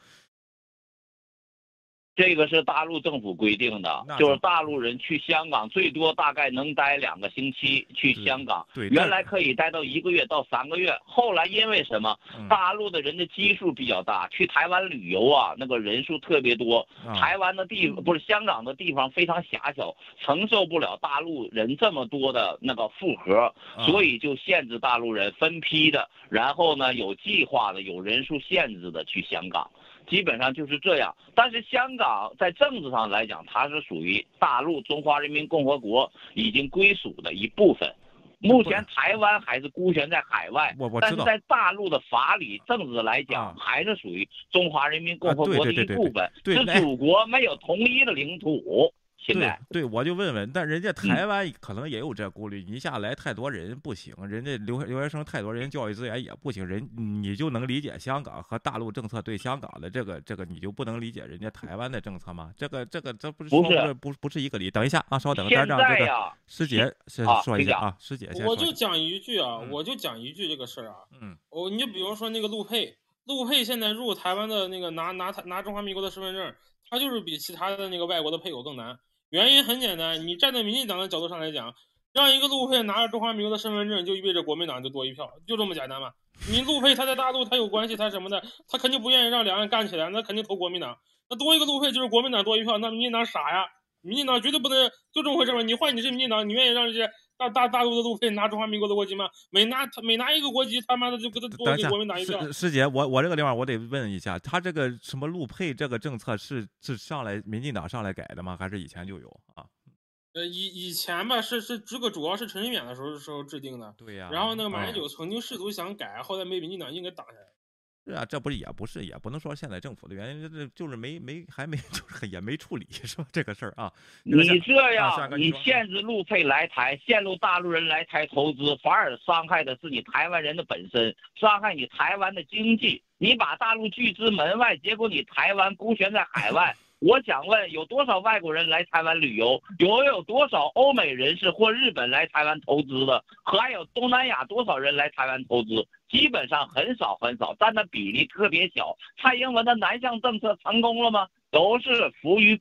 这个是大陆政府规定的，就是大陆人去香港最多大概能待两个星期。去香港，原来可以待到一个月到三个月，后来因为什么？大陆的人的基数比较大，去台湾旅游啊，那个人数特别多。台湾的地不是香港的地方非常狭小，承受不了大陆人这么多的那个负荷，所以就限制大陆人分批的，然后呢有计划的、有人数限制的去香港。基本上就是这样，但是香港在政治上来讲，它是属于大陆中华人民共和国已经归属的一部分。目前台湾还是孤悬在海外，但是在大陆的法理政治来讲，还是属于中华人民共和国的一部分，是祖国没有统一的领土。对对，我就问问，但人家台湾可能也有这顾虑，你下来太多人不行，人家留留学生太多人，教育资源也不行，人你就能理解香港和大陆政策对香港的这个这个，你就不能理解人家台湾的政策吗？这个这个这不是不是不不是一个理。等一下啊，稍等，让这个师姐先说一下啊，师姐先。我就讲一句啊，我就讲一句这个事儿啊，嗯，我你比如说那个陆佩，陆佩现在入台湾的那个拿拿拿中华民国的身份证，他就是比其他的那个外国的配偶更难。原因很简单，你站在民进党的角度上来讲，让一个路费拿着中华民国的身份证，就意味着国民党就多一票，就这么简单嘛。你路费他在大陆他有关系，他什么的，他肯定不愿意让两岸干起来，那肯定投国民党。那多一个路费就是国民党多一票，那民进党傻呀？民进党绝对不能就这么回事嘛。你换你是民进党，你愿意让这些大大大陆的路可以拿中华民国的国籍吗？每拿他每拿一个国籍，他妈的就给他多给国民党一票。师姐，我我这个地方我得问一下，他这个什么陆配这个政策是是上来民进党上来改的吗？还是以前就有啊？呃，以以前吧，是是这个主要是陈水扁的时候时候制定的，对呀。然后那个马英九曾经试图想改，后来被民进党硬给挡下来。是啊，这不是也不是也不能说现在政府的原因，这就是没没还没 <laughs> 就是也没处理是吧？这个事儿啊。你这样，你限制路费来台，限制大陆人来台投资，反而伤害的是你台湾人的本身，伤害你台湾的经济。你把大陆拒之门外，结果你台湾孤悬在海外。<laughs> 我想问，有多少外国人来台湾旅游？有有多少欧美人士或日本来台湾投资的？还有东南亚多少人来台湾投资？基本上很少很少，占的比例特别小。蔡英文的南向政策成功了吗？都是浮于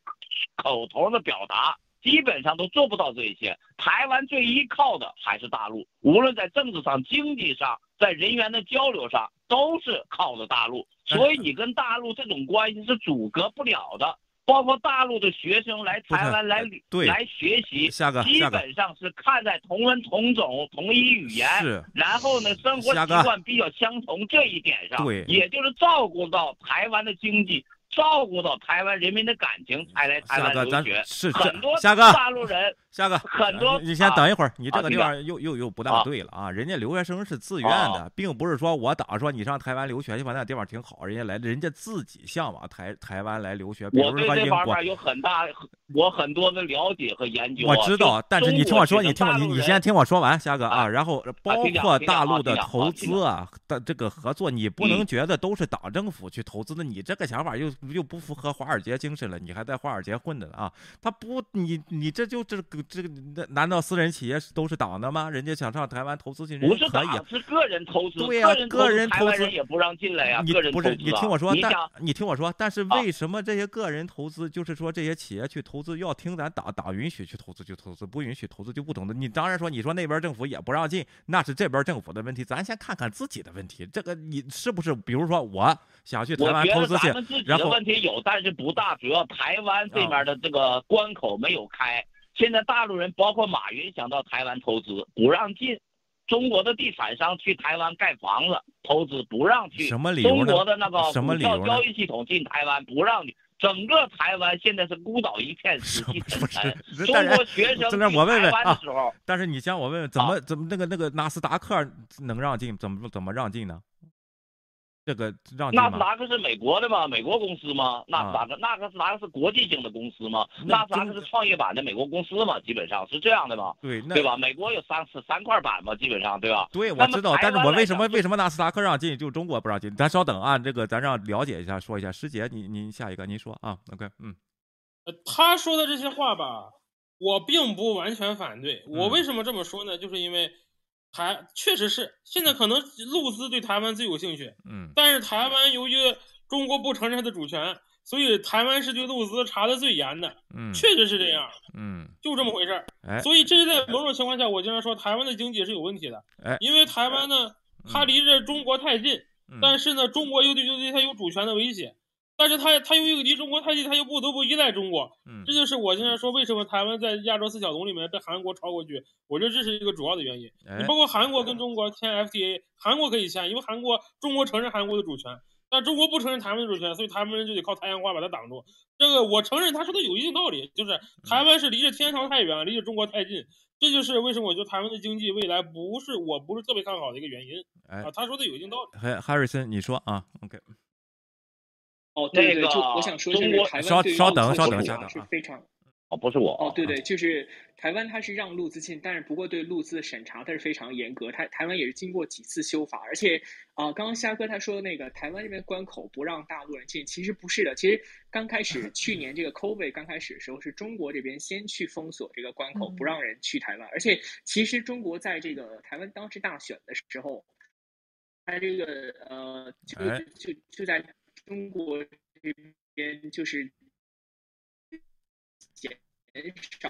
口头的表达，基本上都做不到这些。台湾最依靠的还是大陆，无论在政治上、经济上，在人员的交流上，都是靠着大陆。所以你跟大陆这种关系是阻隔不了的。包括大陆的学生来台湾来来学习，基本上是看在同文同种、同一语言，然后呢生活习惯比较相同这一点上，也就是照顾到台湾的经济。照顾到台湾人民的感情才来台湾留学，是很多大陆人，夏哥很多。你先等一会儿，你这个地方又又又不大对了啊！人家留学生是自愿的，并不是说我打说你上台湾留学去吧，那地方挺好，人家来，人家自己向往台台湾来留学。我对这方面有很大，我很多的了解和研究。我知道，但是你听我说，你听我，你你先听我说完，夏哥啊，然后包括大陆的投资啊的这个合作，你不能觉得都是党政府去投资的，你这个想法又就不符合华尔街精神了，你还在华尔街混的呢啊？他不，你你这就这个这个，难道私人企业都是党的吗？人家想上台湾投资进去，不是个人投资。对呀，个人投资也不让进来呀。你不是你听我说，但你听我说，但是为什么这些个人投资，就是说这些企业去投资要听咱党党允许去投资就投资，不允许投资就不投资？你当然说，你说那边政府也不让进，那是这边政府的问题。咱先看看自己的问题，这个你是不是？比如说我想去台湾投资去，然后问题有，但是不大，主要台湾这边的这个关口没有开。现在大陆人包括马云想到台湾投资不让进，中国的地产商去台湾盖房子投资不让去，什么理由中国的那个股票交易系统进台湾不让你，整个台湾现在是孤岛一片，死气沉沉。中国学生去台湾的时候，但是你像我问问，怎么怎么那个那个纳斯达克能让进？怎么怎么让进呢？这个让纳斯达克是美国的吗？美国公司吗？纳斯达克，纳斯达克是国际性的公司吗？纳斯达克是创业板的美国公司吗？基本上是这样的吗？对，对吧？美国有三三块板嘛，基本上对吧？对，我知道，但是我为什么为什么纳斯达克让进，就中国不让进？咱稍等啊，这个咱让了解一下，说一下。师姐，您您下一个，您说啊？OK，嗯，他说的这些话吧，我并不完全反对。我为什么这么说呢？就是因为。台确实是。现在可能陆资对台湾最有兴趣，嗯，但是台湾由于中国不承认它的主权，所以台湾是对陆资查的最严的，嗯，确实是这样，嗯，就这么回事儿，哎，所以这是在某种情况下，我经常说台湾的经济是有问题的，哎，因为台湾呢，它离着中国太近，但是呢，中国又对又对它有主权的威胁。但是他他又又离中国太近，他又不得不依赖中国，嗯，这就是我现在说为什么台湾在亚洲四小龙里面被韩国超过去，我觉得这是一个主要的原因。你包括韩国跟中国签 FTA，韩国可以签，因为韩国中国承认韩国的主权，但中国不承认台湾的主权，所以台湾人就得靠太阳花把它挡住。这个我承认他说的有一定道理，就是台湾是离着天朝太远，离着中国太近，这就是为什么我觉得台湾的经济未来不是我不是特别看好的一个原因。啊，他说的有一定道理。哈哈瑞森，你说啊，OK。哦，对对，就我想说，就是台湾对稍等稍等，是非常哦，不是我哦，对对，就是台湾它是让陆资进，但是不过对陆资的审查它是非常严格，台台湾也是经过几次修法，而且啊，刚刚虾哥他说那个台湾这边关口不让大陆人进，其实不是的，其实刚开始 <laughs> 去年这个 COVID 刚开始的时候，是中国这边先去封锁这个关口，不让人去台湾，而且其实中国在这个台湾当时大选的时候，他这个呃，就就就在。中国这边就是减少。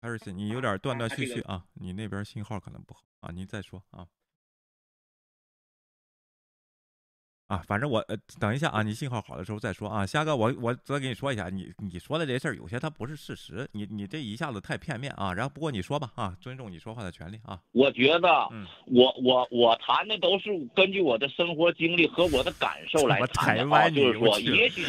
艾瑞斯，你有点断断续续啊，你那边信号可能不好啊，您再说啊。啊，反正我呃，等一下啊，你信号好的时候再说啊。虾哥，我我再给你说一下，你你说的这事儿有些它不是事实，你你这一下子太片面啊。然后不过你说吧啊，尊重你说话的权利啊。我觉得，我我我谈的都是根据我的生活经历和我的感受来谈的，就是说，也许，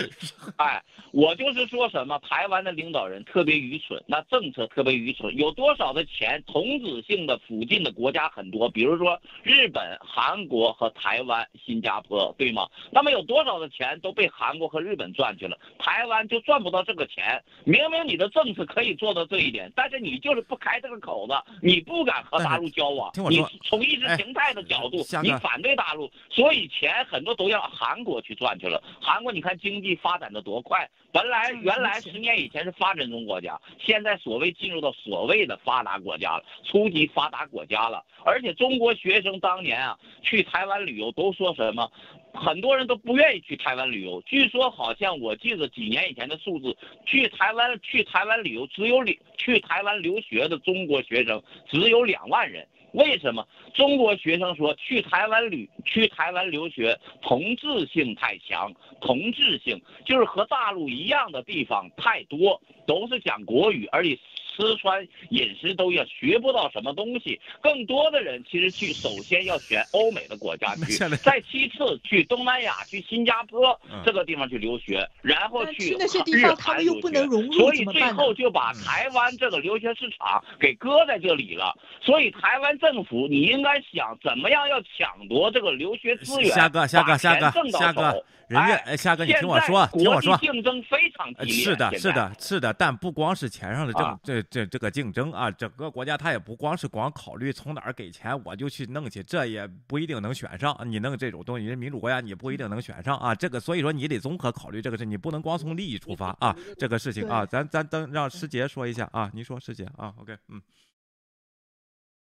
哎，我就是说什么，台湾的领导人特别愚蠢，那政策特别愚蠢，有多少的钱，同质性的附近的国家很多，比如说日本、韩国和台湾、新加坡，对。对吗？那么有多少的钱都被韩国和日本赚去了，台湾就赚不到这个钱。明明你的政策可以做到这一点，但是你就是不开这个口子，你不敢和大陆交往。你从意识形态的角度，你反对大陆，所以钱很多都让韩国去赚去了。韩国你看经济发展的多快，本来原来十年以前是发展中国家，现在所谓进入到所谓的发达国家了，初级发达国家了。而且中国学生当年啊去台湾旅游都说什么？很多人都不愿意去台湾旅游。据说好像我记得几年以前的数字，去台湾去台湾旅游只有两去台湾留学的中国学生只有两万人。为什么？中国学生说去台湾旅去台湾留学同质性太强，同质性就是和大陆一样的地方太多，都是讲国语，而且。吃穿饮食都要学不到什么东西，更多的人其实去首先要选欧美的国家去，再其次去东南亚、去新加坡这个地方去留学，然后去日韩留学，所以最后就把台湾这个留学市场给搁在这里了。所以台湾政府你应该想怎么样要抢夺这个留学资源，虾哥，虾哥，虾哥，虾哥。人家哎，夏哥，你听我说，听我说，竞争非常激烈。是的，是的，是的，但不光是钱上的这，这这这个竞争啊，整个国家他也不光是光考虑从哪儿给钱我就去弄去，这也不一定能选上。你弄这种东西，人民主国家你不一定能选上啊。这个所以说你得综合考虑这个事，你不能光从利益出发啊。这个事情啊，咱咱等让师姐说一下啊，您说师姐啊，OK，嗯，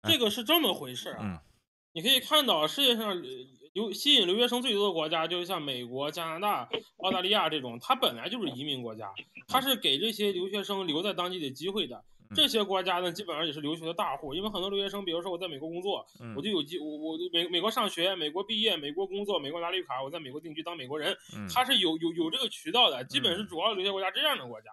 这个是这么回事啊。你可以看到世界上留吸引留学生最多的国家，就是像美国、加拿大、澳大利亚这种，它本来就是移民国家，它是给这些留学生留在当地的机会的。这些国家呢，基本上也是留学的大户，因为很多留学生，比如说我在美国工作，我就有机我我美美国上学，美国毕业，美国工作，美国拿绿卡，我在美国定居当美国人，他是有有有这个渠道的，基本是主要留学国家这样的国家。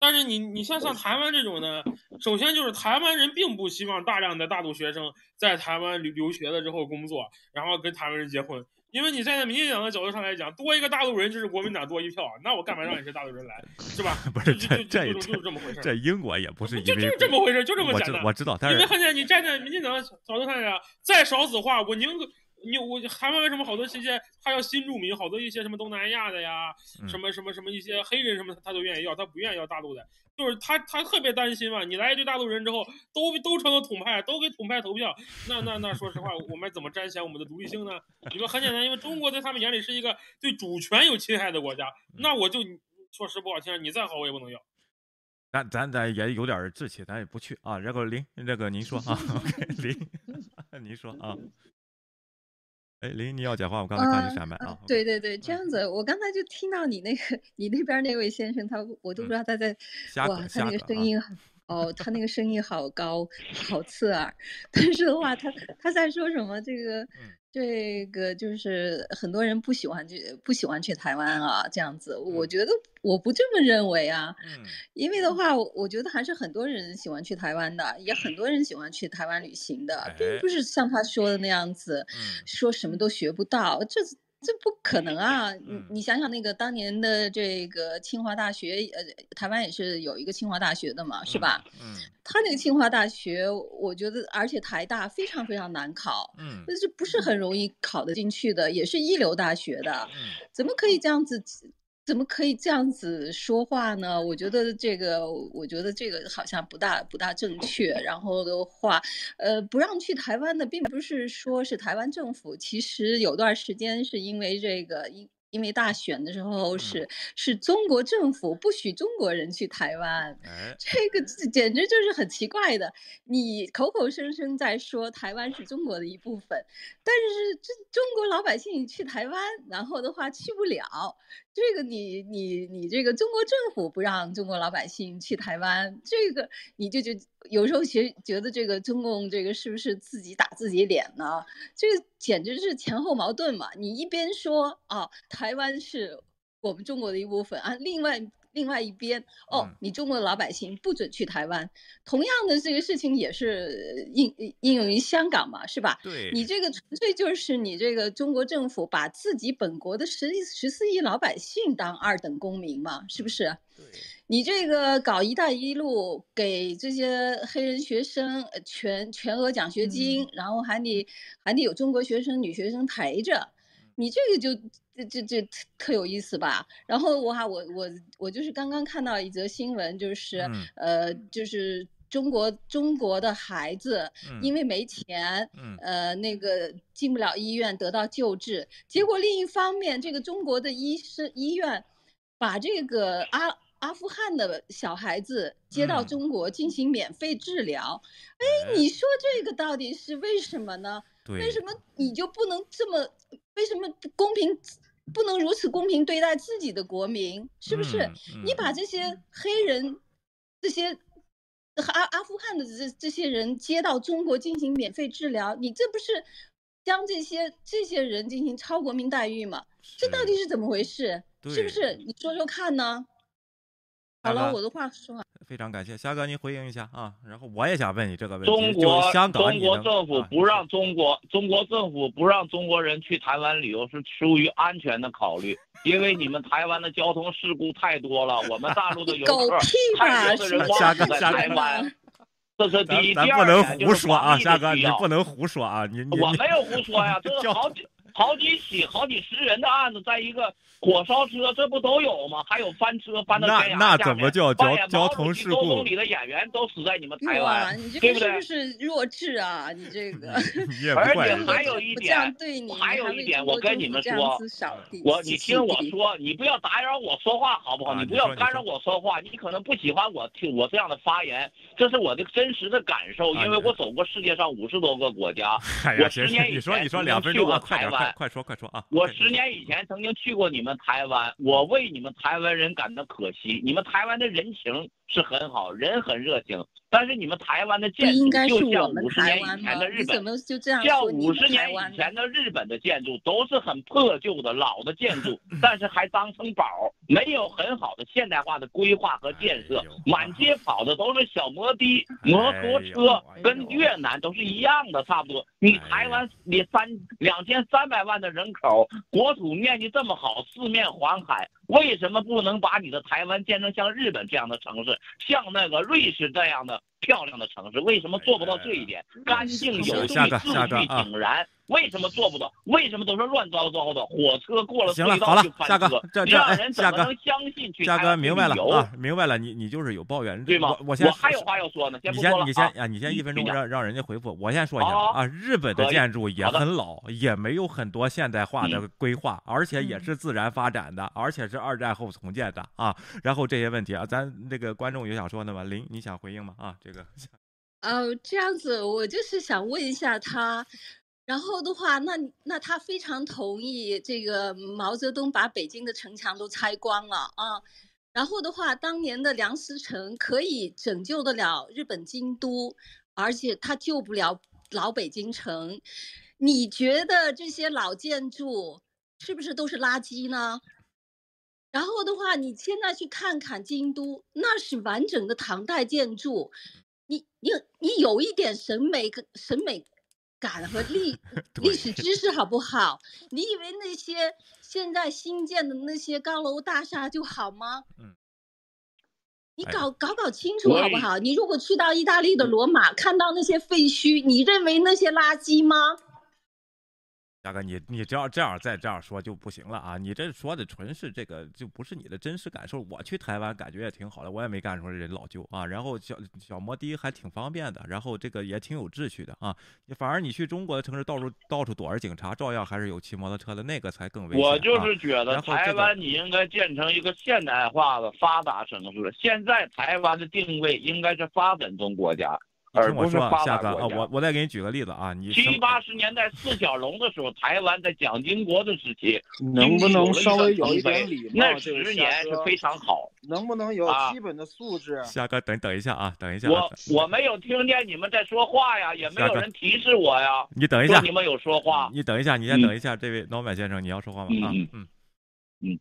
但是你你像像台湾这种呢，首先就是台湾人并不希望大量的大陆学生在台湾留留学了之后工作，然后跟台湾人结婚。因为你站在民进党的角度上来讲，多一个大陆人就是国民党多一票，那我干嘛让你是大陆人来，是吧？<laughs> 不是这这就是这么回事。这英国也不是就就是这么回事，就这么简单。我知道，但是因为很简单，你站在民进党的角度上来讲，再少子化，我宁可你我韩国为什么好多这些他要新住民，好多一些什么东南亚的呀，什么什么什么一些黑人什么他都愿意要，他不愿意要大陆的。就是他，他特别担心嘛。你来一堆大陆人之后，都都成了统派，都给统派投票。那那那，说实话，我们怎么彰显 <laughs> 我们的独立性呢？你说很简单，因为中国在他们眼里是一个对主权有侵害的国家。那我就说实不好听，你再好我也不能要。咱咱咱也有点志气，咱也不去啊。然后林，这个您说啊，<laughs> <laughs> 林，您说啊。哎，林，你要讲话，我刚才看你闪麦啊。对对对，这样子，我刚才就听到你那个，你那边那位先生，他我都不知道他在，哇，他那个声音，哦，他那个声音好高，好刺耳。<laughs> 但是的话，他他在说什么？这个。这个就是很多人不喜欢去，不喜欢去台湾啊，这样子。我觉得我不这么认为啊，嗯，因为的话，我觉得还是很多人喜欢去台湾的，也很多人喜欢去台湾旅行的，并不是像他说的那样子，说什么都学不到，这。这不可能啊！你你想想那个当年的这个清华大学，呃，台湾也是有一个清华大学的嘛，是吧？嗯，他那个清华大学，我觉得，而且台大非常非常难考，嗯，这不是很容易考得进去的，也是一流大学的，怎么可以这样子？怎么可以这样子说话呢？我觉得这个，我觉得这个好像不大不大正确。然后的话，呃，不让去台湾的，并不是说是台湾政府，其实有段时间是因为这个因。因为大选的时候是是中国政府不许中国人去台湾，这个简直就是很奇怪的。你口口声声在说台湾是中国的一部分，但是这中国老百姓去台湾，然后的话去不了。这个你你你这个中国政府不让中国老百姓去台湾，这个你就就有时候觉觉得这个中共这个是不是自己打自己脸呢？这个简直是前后矛盾嘛！你一边说啊，台湾是我们中国的一部分啊，另外另外一边哦，你中国的老百姓不准去台湾。同样的这个事情也是应应用于香港嘛，是吧？对，你这个纯粹就是你这个中国政府把自己本国的十十四亿老百姓当二等公民嘛，是不是？对，你这个搞“一带一路”，给这些黑人学生全全额奖学金，然后还得还得有中国学生、女学生陪着，你这个就这这这特有意思吧？然后我哈我我我就是刚刚看到一则新闻，就是呃就是。中国中国的孩子因为没钱，呃，那个进不了医院得到救治，结果另一方面，这个中国的医生医院把这个阿阿富汗的小孩子接到中国进行免费治疗。哎，你说这个到底是为什么呢？为什么你就不能这么？为什么不公平？不能如此公平对待自己的国民？是不是？你把这些黑人这些。阿阿富汗的这这些人接到中国进行免费治疗，你这不是将这些这些人进行超国民待遇吗？这到底是怎么回事？是不是？你说说看呢？好了，我的话说完。非常感谢虾哥，您回应一下啊。然后我也想问你这个问题：中国香港，中国政府不让中国中国政府不让中国人去台湾旅游，是出于安全的考虑，因为你们台湾的交通事故太多了，我们大陆的 <laughs> 游客太多的人忘记在台湾。<laughs> 这是第一，第二不能胡说啊，夏哥，你不能胡说啊，你我没有胡说呀，<laughs> 这是好几。好几起、好几十人的案子，在一个火烧车，这不都有吗？还有翻车翻到悬崖那那怎么叫交交通事故？周总理的演员都死在你们台湾，对不对？是弱智啊！你这个，<laughs> 而且还有一点，对还有一点，我跟你们说，我你听我说，你不要打扰我说话好不好？你不要干扰我说话。你可能不喜欢我听我这样的发言，这是我的真实的感受，因为我走过世界上五十多个国家。<laughs> 我十年以前去过台湾，快说快说啊！我十年以前曾经去过你们台湾，我为你们台湾人感到可惜。你们台湾的人情是很好，人很热情。但是你们台湾的建筑就像五十年以前的日本，像五十年以前的日本的建筑都是很破旧的老的建筑，但是还当成宝，没有很好的现代化的规划和建设，满街跑的都是小摩的、摩托车，跟越南都是一样的，差不多。你台湾你三两千三百万的人口，国土面积这么好，四面环海，为什么不能把你的台湾建成像日本这样的城市，像那个瑞士这样的？漂亮的城市为什么做不到这一点？干净有序、秩序井然。为什么做不到？为什么都是乱糟糟的？火车过了，行了，好了，夏哥，这这哎，夏哥，夏哥明白了啊，明白了，你你就是有抱怨，对吗？我先，我还有话要说呢，你先，你先啊，你先一分钟让让人家回复，我先说一下啊，日本的建筑也很老，也没有很多现代化的规划，而且也是自然发展的，而且是二战后重建的啊。然后这些问题啊，咱那个观众有想说的吗？林，你想回应吗？啊，这个。哦，<laughs> 这样子，我就是想问一下他，然后的话，那那他非常同意这个毛泽东把北京的城墙都拆光了啊，然后的话，当年的梁思成可以拯救得了日本京都，而且他救不了老北京城，你觉得这些老建筑是不是都是垃圾呢？然后的话，你现在去看看京都，那是完整的唐代建筑。你你你有一点审美审美感和历 <laughs> 历史知识好不好？你以为那些现在新建的那些高楼大厦就好吗？嗯，你搞搞搞清楚好不好？你如果去到意大利的罗马，看到那些废墟，你认为那些垃圾吗？大哥，你你只要这样再这样说就不行了啊！你这说的纯是这个，就不是你的真实感受。我去台湾感觉也挺好的，我也没干出人老旧啊。然后小小摩的还挺方便的，然后这个也挺有秩序的啊。反而你去中国的城市，到处到处躲着警察，照样还是有骑摩托车的，那个才更危险。我就是觉得台湾你应该建成一个现代化的发达城市。现在台湾的定位应该是发展中国家。听我说，夏哥啊，我我再给你举个例子啊，你七八十年代四小龙的时候，台湾在蒋经国的时期，能不能稍微有一点礼貌？那十年是非常好。能不能有基本的素质？夏哥，等等一下啊，等一下。我我没有听见你们在说话呀，也没有人提示我呀。你等一下，你们有说话？你等一下，你先等一下，这位老板先生，你要说话吗？啊，嗯嗯。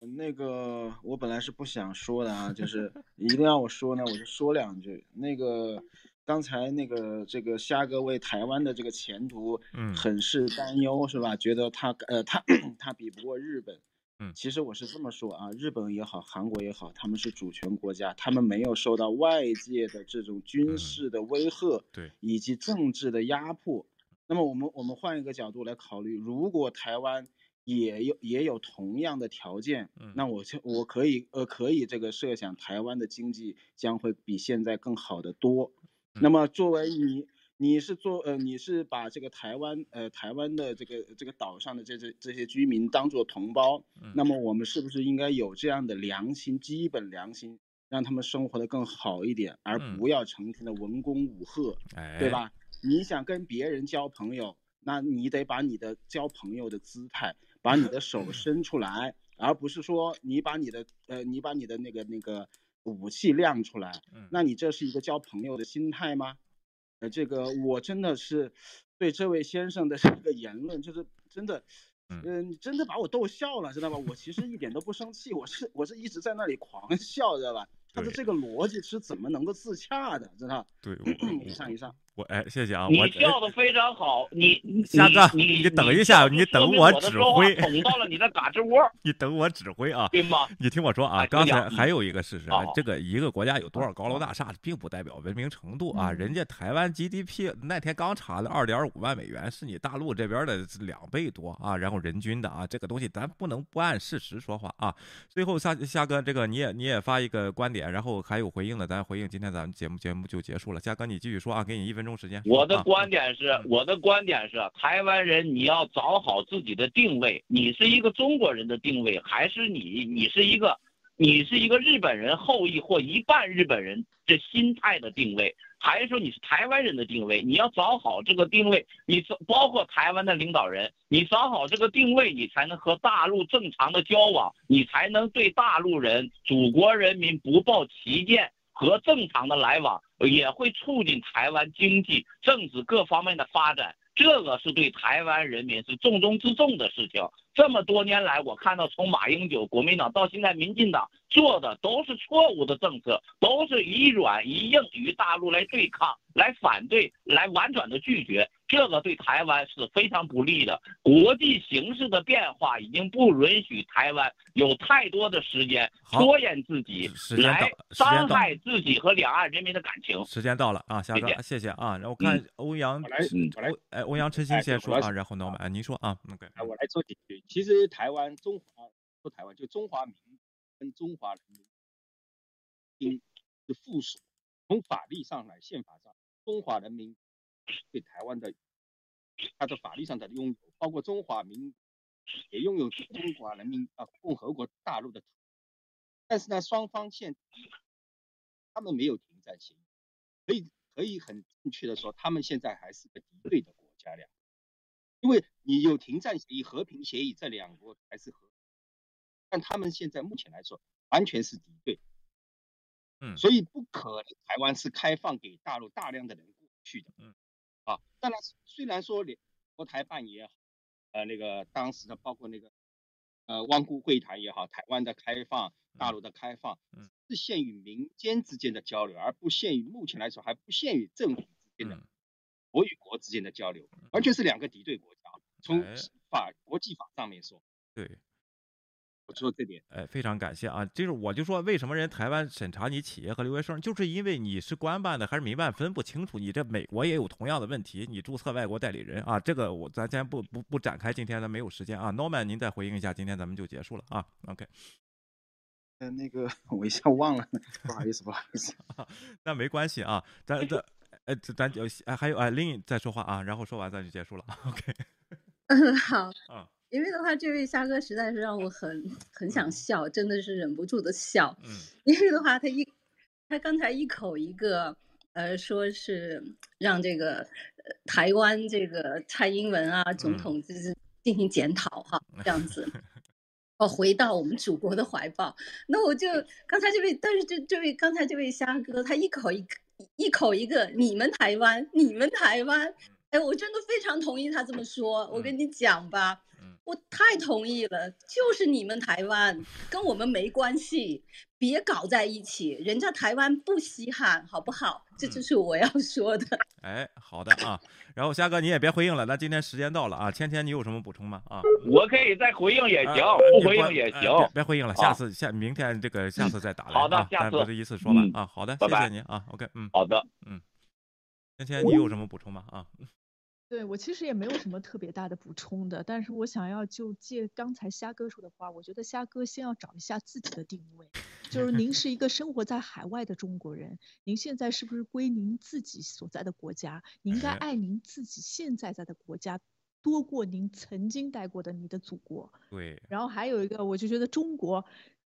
那个我本来是不想说的啊，就是一定要我说呢，我就说两句。那个刚才那个这个虾哥为台湾的这个前途，嗯，很是担忧，是吧？觉得他呃他他比不过日本，嗯，其实我是这么说啊，日本也好，韩国也好，他们是主权国家，他们没有受到外界的这种军事的威吓，对，以及政治的压迫。那么我们我们换一个角度来考虑，如果台湾。也有也有同样的条件，那我我可以呃可以这个设想台湾的经济将会比现在更好的多。那么作为你你是做呃你是把这个台湾呃台湾的这个这个岛上的这这这些居民当做同胞，那么我们是不是应该有这样的良心基本良心，让他们生活的更好一点，而不要成天的文攻武吓，对吧？你想跟别人交朋友，那你得把你的交朋友的姿态。把你的手伸出来，而不是说你把你的呃，你把你的那个那个武器亮出来，那你这是一个交朋友的心态吗？呃，这个我真的是对这位先生的这个言论，就是真的，嗯，真的把我逗笑了，知道吧？我其实一点都不生气，我是我是一直在那里狂笑，知道吧？他的这个逻辑是怎么能够自洽的，知道？对，以上以上。我哎，谢谢啊！你笑的非常好，你夏哥，你你等一下，你等我指挥。捅到了你的嘎吱窝，<laughs> 你等我指挥啊！对吗？你听我说啊，刚才还有一个事实，这个一个国家有多少高楼大厦，并不代表文明程度啊。人家台湾 GDP 那天刚查了二点五万美元，是你大陆这边的两倍多啊。然后人均的啊，这个东西咱不能不按事实说话啊。最后夏夏哥，这个你也你也发一个观点，然后还有回应的，咱回应。今天咱们节目节目就结束了。夏哥，你继续说啊，给你一分钟时间。我的。观点是，我的观点是，台湾人你要找好自己的定位，你是一个中国人的定位，还是你你是一个，你是一个日本人后裔或一半日本人这心态的定位，还是说你是台湾人的定位？你要找好这个定位，你包括台湾的领导人，你找好这个定位，你才能和大陆正常的交往，你才能对大陆人、祖国人民不抱歧见。和正常的来往也会促进台湾经济、政治各方面的发展，这个是对台湾人民是重中之重的事情。这么多年来，我看到从马英九国民党到现在民进党做的都是错误的政策，都是以软以硬与大陆来对抗、来反对、来婉转的拒绝。这个对台湾是非常不利的。国际形势的变化已经不允许台湾有太多的时间拖延自己，来伤害自己和两岸人民的感情。时间到了啊，夏哥，谢谢啊。然后看欧阳，我来，哎，欧阳晨曦先说啊，然后呢，我们您说啊，OK，我来做几句。其实台湾中华不台湾就中华民跟中华人民的附属，从法律上来，宪法上，中华人民。对台湾的，它的法律上的拥有，包括中华民也拥有中华人民啊共和国大陆的，但是呢，双方现他们没有停战协议，可以可以很正确的说，他们现在还是个敌对的国家两，因为你有停战协议、和平协议，这两国还是和，但他们现在目前来说完全是敌对，嗯，所以不可能台湾是开放给大陆大量的人过去的，嗯。啊，当然，虽然说联国台办也好，呃，那个当时的包括那个呃汪辜会谈也好，台湾的开放，大陆的开放，是限于民间之间的交流，而不限于目前来说还不限于政府之间的国与国之间的交流，完全是两个敌对国家。从法国际法上面说，对。说这点，哎，非常感谢啊！就是我就说，为什么人台湾审查你企业和留学生，就是因为你是官办的还是民办分不清楚。你这美国也有同样的问题，你注册外国代理人啊，这个我咱先不不不展开，今天咱没有时间啊。Norman，您再回应一下，今天咱们就结束了啊。OK。嗯，那个 <laughs> 我一下忘了，<laughs> 不好意思，不好意思。<laughs> 那没关系啊，咱咱呃咱就还有哎，Lin 再说话啊，然后说完咱就结束了。OK。嗯，好。啊。因为的话，这位虾哥实在是让我很很想笑，真的是忍不住的笑。嗯，因为的话，他一他刚才一口一个，呃，说是让这个台湾这个蔡英文啊总统就是进行检讨哈，这样子，<laughs> 哦，回到我们祖国的怀抱。那我就刚才这位，但是这这位刚才这位虾哥，他一口一一口一个你们台湾，你们台湾，哎，我真的非常同意他这么说。我跟你讲吧。我太同意了，就是你们台湾跟我们没关系，别搞在一起，人家台湾不稀罕，好不好？这就是我要说的。哎，好的啊，然后虾哥你也别回应了，那今天时间到了啊，芊芊你有什么补充吗？啊，我可以再回应也行，不回应也行，别回应了，下次下明天这个下次再打来。好的，下次这一次说完啊，好的，谢谢您啊，OK，嗯，好的，嗯，芊芊你有什么补充吗？啊。对我其实也没有什么特别大的补充的，但是我想要就借刚才虾哥说的话，我觉得虾哥先要找一下自己的定位，就是 <laughs> 您是一个生活在海外的中国人，您现在是不是归您自己所在的国家？您应该 <laughs> 爱您自己现在在的国家多过您曾经待过的你的祖国。对。然后还有一个，我就觉得中国。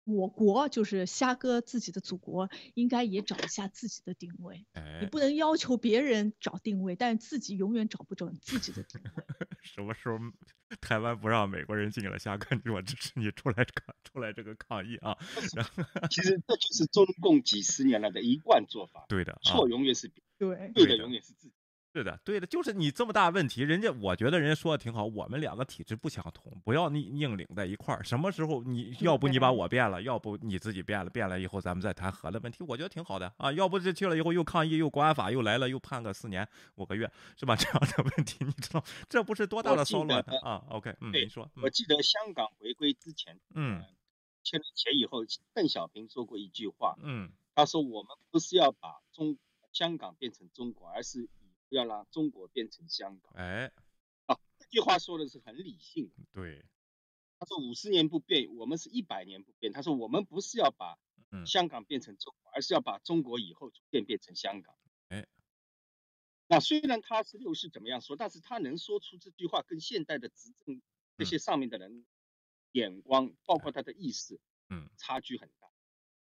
我国就是虾哥自己的祖国，应该也找一下自己的定位。你不能要求别人找定位，但自己永远找不准自己的定位。<laughs> 什么时候台湾不让美国人进了？虾哥，我支持你出来抗出来这个抗议啊！其实这就是中共几十年来的一贯做法。对的，错永远是对，对的永远是自己。是的，对的，就是你这么大问题，人家我觉得人家说的挺好，我们两个体质不相同，不要硬硬拧在一块儿。什么时候你要不你把我变了，要不你自己变了，变了以后咱们再谈和的问题，我觉得挺好的啊。要不这去了以后又抗议，又国安法又来了，又判个四年五个月，是吧？<laughs> 这样的问题你知道，这不是多大的骚乱啊？OK，嗯，你说，我记得香港回归之前，嗯，签了钱以后，邓小平说过一句话，嗯，他说我们不是要把中香港变成中国，而是。要让中国变成香港，哎，啊，这句话说的是很理性的。对，他说五十年不变，我们是一百年不变。他说我们不是要把香港变成中国，而是要把中国以后逐渐变成香港。哎，那虽然他是六世怎么样说，但是他能说出这句话，跟现代的执政这些上面的人眼光，包括他的意识，嗯，差距很大。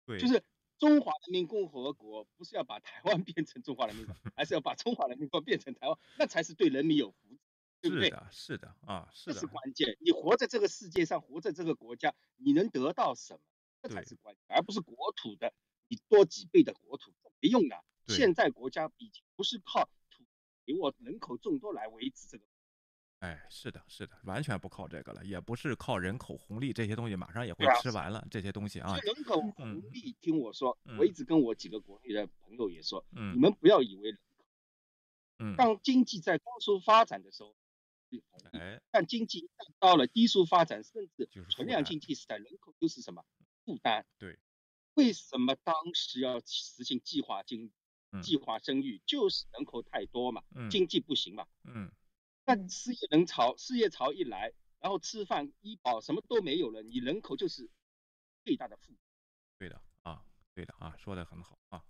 对，就是。中华人民共和国不是要把台湾变成中华人民国，<laughs> 而是要把中华人民国变成台湾，那才是对人民有福祉，对不对？是的，是的啊，这是关键。你活在这个世界上，活在这个国家，你能得到什么？这才是关键，而不是国土的你多几倍的国土没用的。现在国家已经不是靠土给我人口众多来维持这个。哎，是的，是的，完全不靠这个了，也不是靠人口红利这些东西，马上也会吃完了这些东西啊。人口红利，听我说，我一直跟我几个国内的朋友也说，嗯，你们不要以为人口，嗯，当经济在高速发展的时候，哎，但经济到了低速发展，甚至存量经济时代，人口就是什么负担？对，为什么当时要实行计划经计划生育？就是人口太多嘛，经济不行嘛，嗯。但失业人潮，失业潮一来，然后吃饭、医保什么都没有了，你人口就是最大的负。对的啊，对的啊，说的很好啊。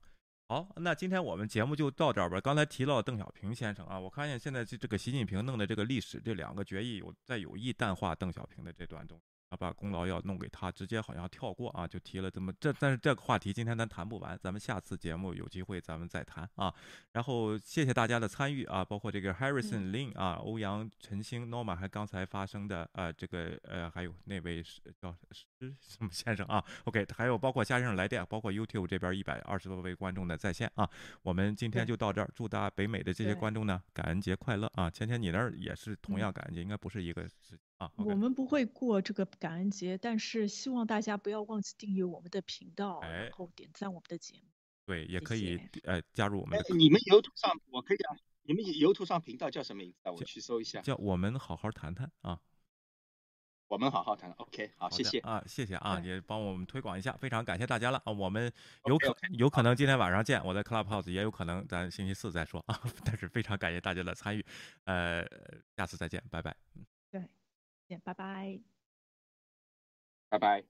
好，那今天我们节目就到这儿吧。刚才提到邓小平先生啊，我看见现在这这个习近平弄的这个历史这两个决议，有在有意淡化邓小平的这段东。啊，把功劳要弄给他，直接好像跳过啊，就提了这么这，但是这个话题今天咱谈不完，咱们下次节目有机会咱们再谈啊。然后谢谢大家的参与啊，包括这个 Harrison Lin 啊，欧阳晨星 Norma 还刚才发生的呃这个呃还有那位是叫是什么先生啊？OK，还有包括家先生来电，包括 YouTube 这边一百二十多位观众的在线啊。我们今天就到这儿，祝大家北美的这些观众呢感恩节快乐啊！芊芊你那儿也是同样感恩节，应该不是一个事。啊，我们不会过这个感恩节，但是希望大家不要忘记订阅我们的频道，然后点赞我们的节目。对，也可以呃加入我们。你们油图上我可以啊，你们油图上频道叫什么名字啊？我去搜一下。叫我们好好谈谈啊。我们好好谈，OK，好，谢谢啊，谢谢啊，也帮我们推广一下，非常感谢大家了啊。我们有可有可能今天晚上见，我在 Clubhouse，也有可能咱星期四再说啊。<laughs> 但是非常感谢大家的参与，呃，下次再见，拜拜。见，拜拜。拜拜。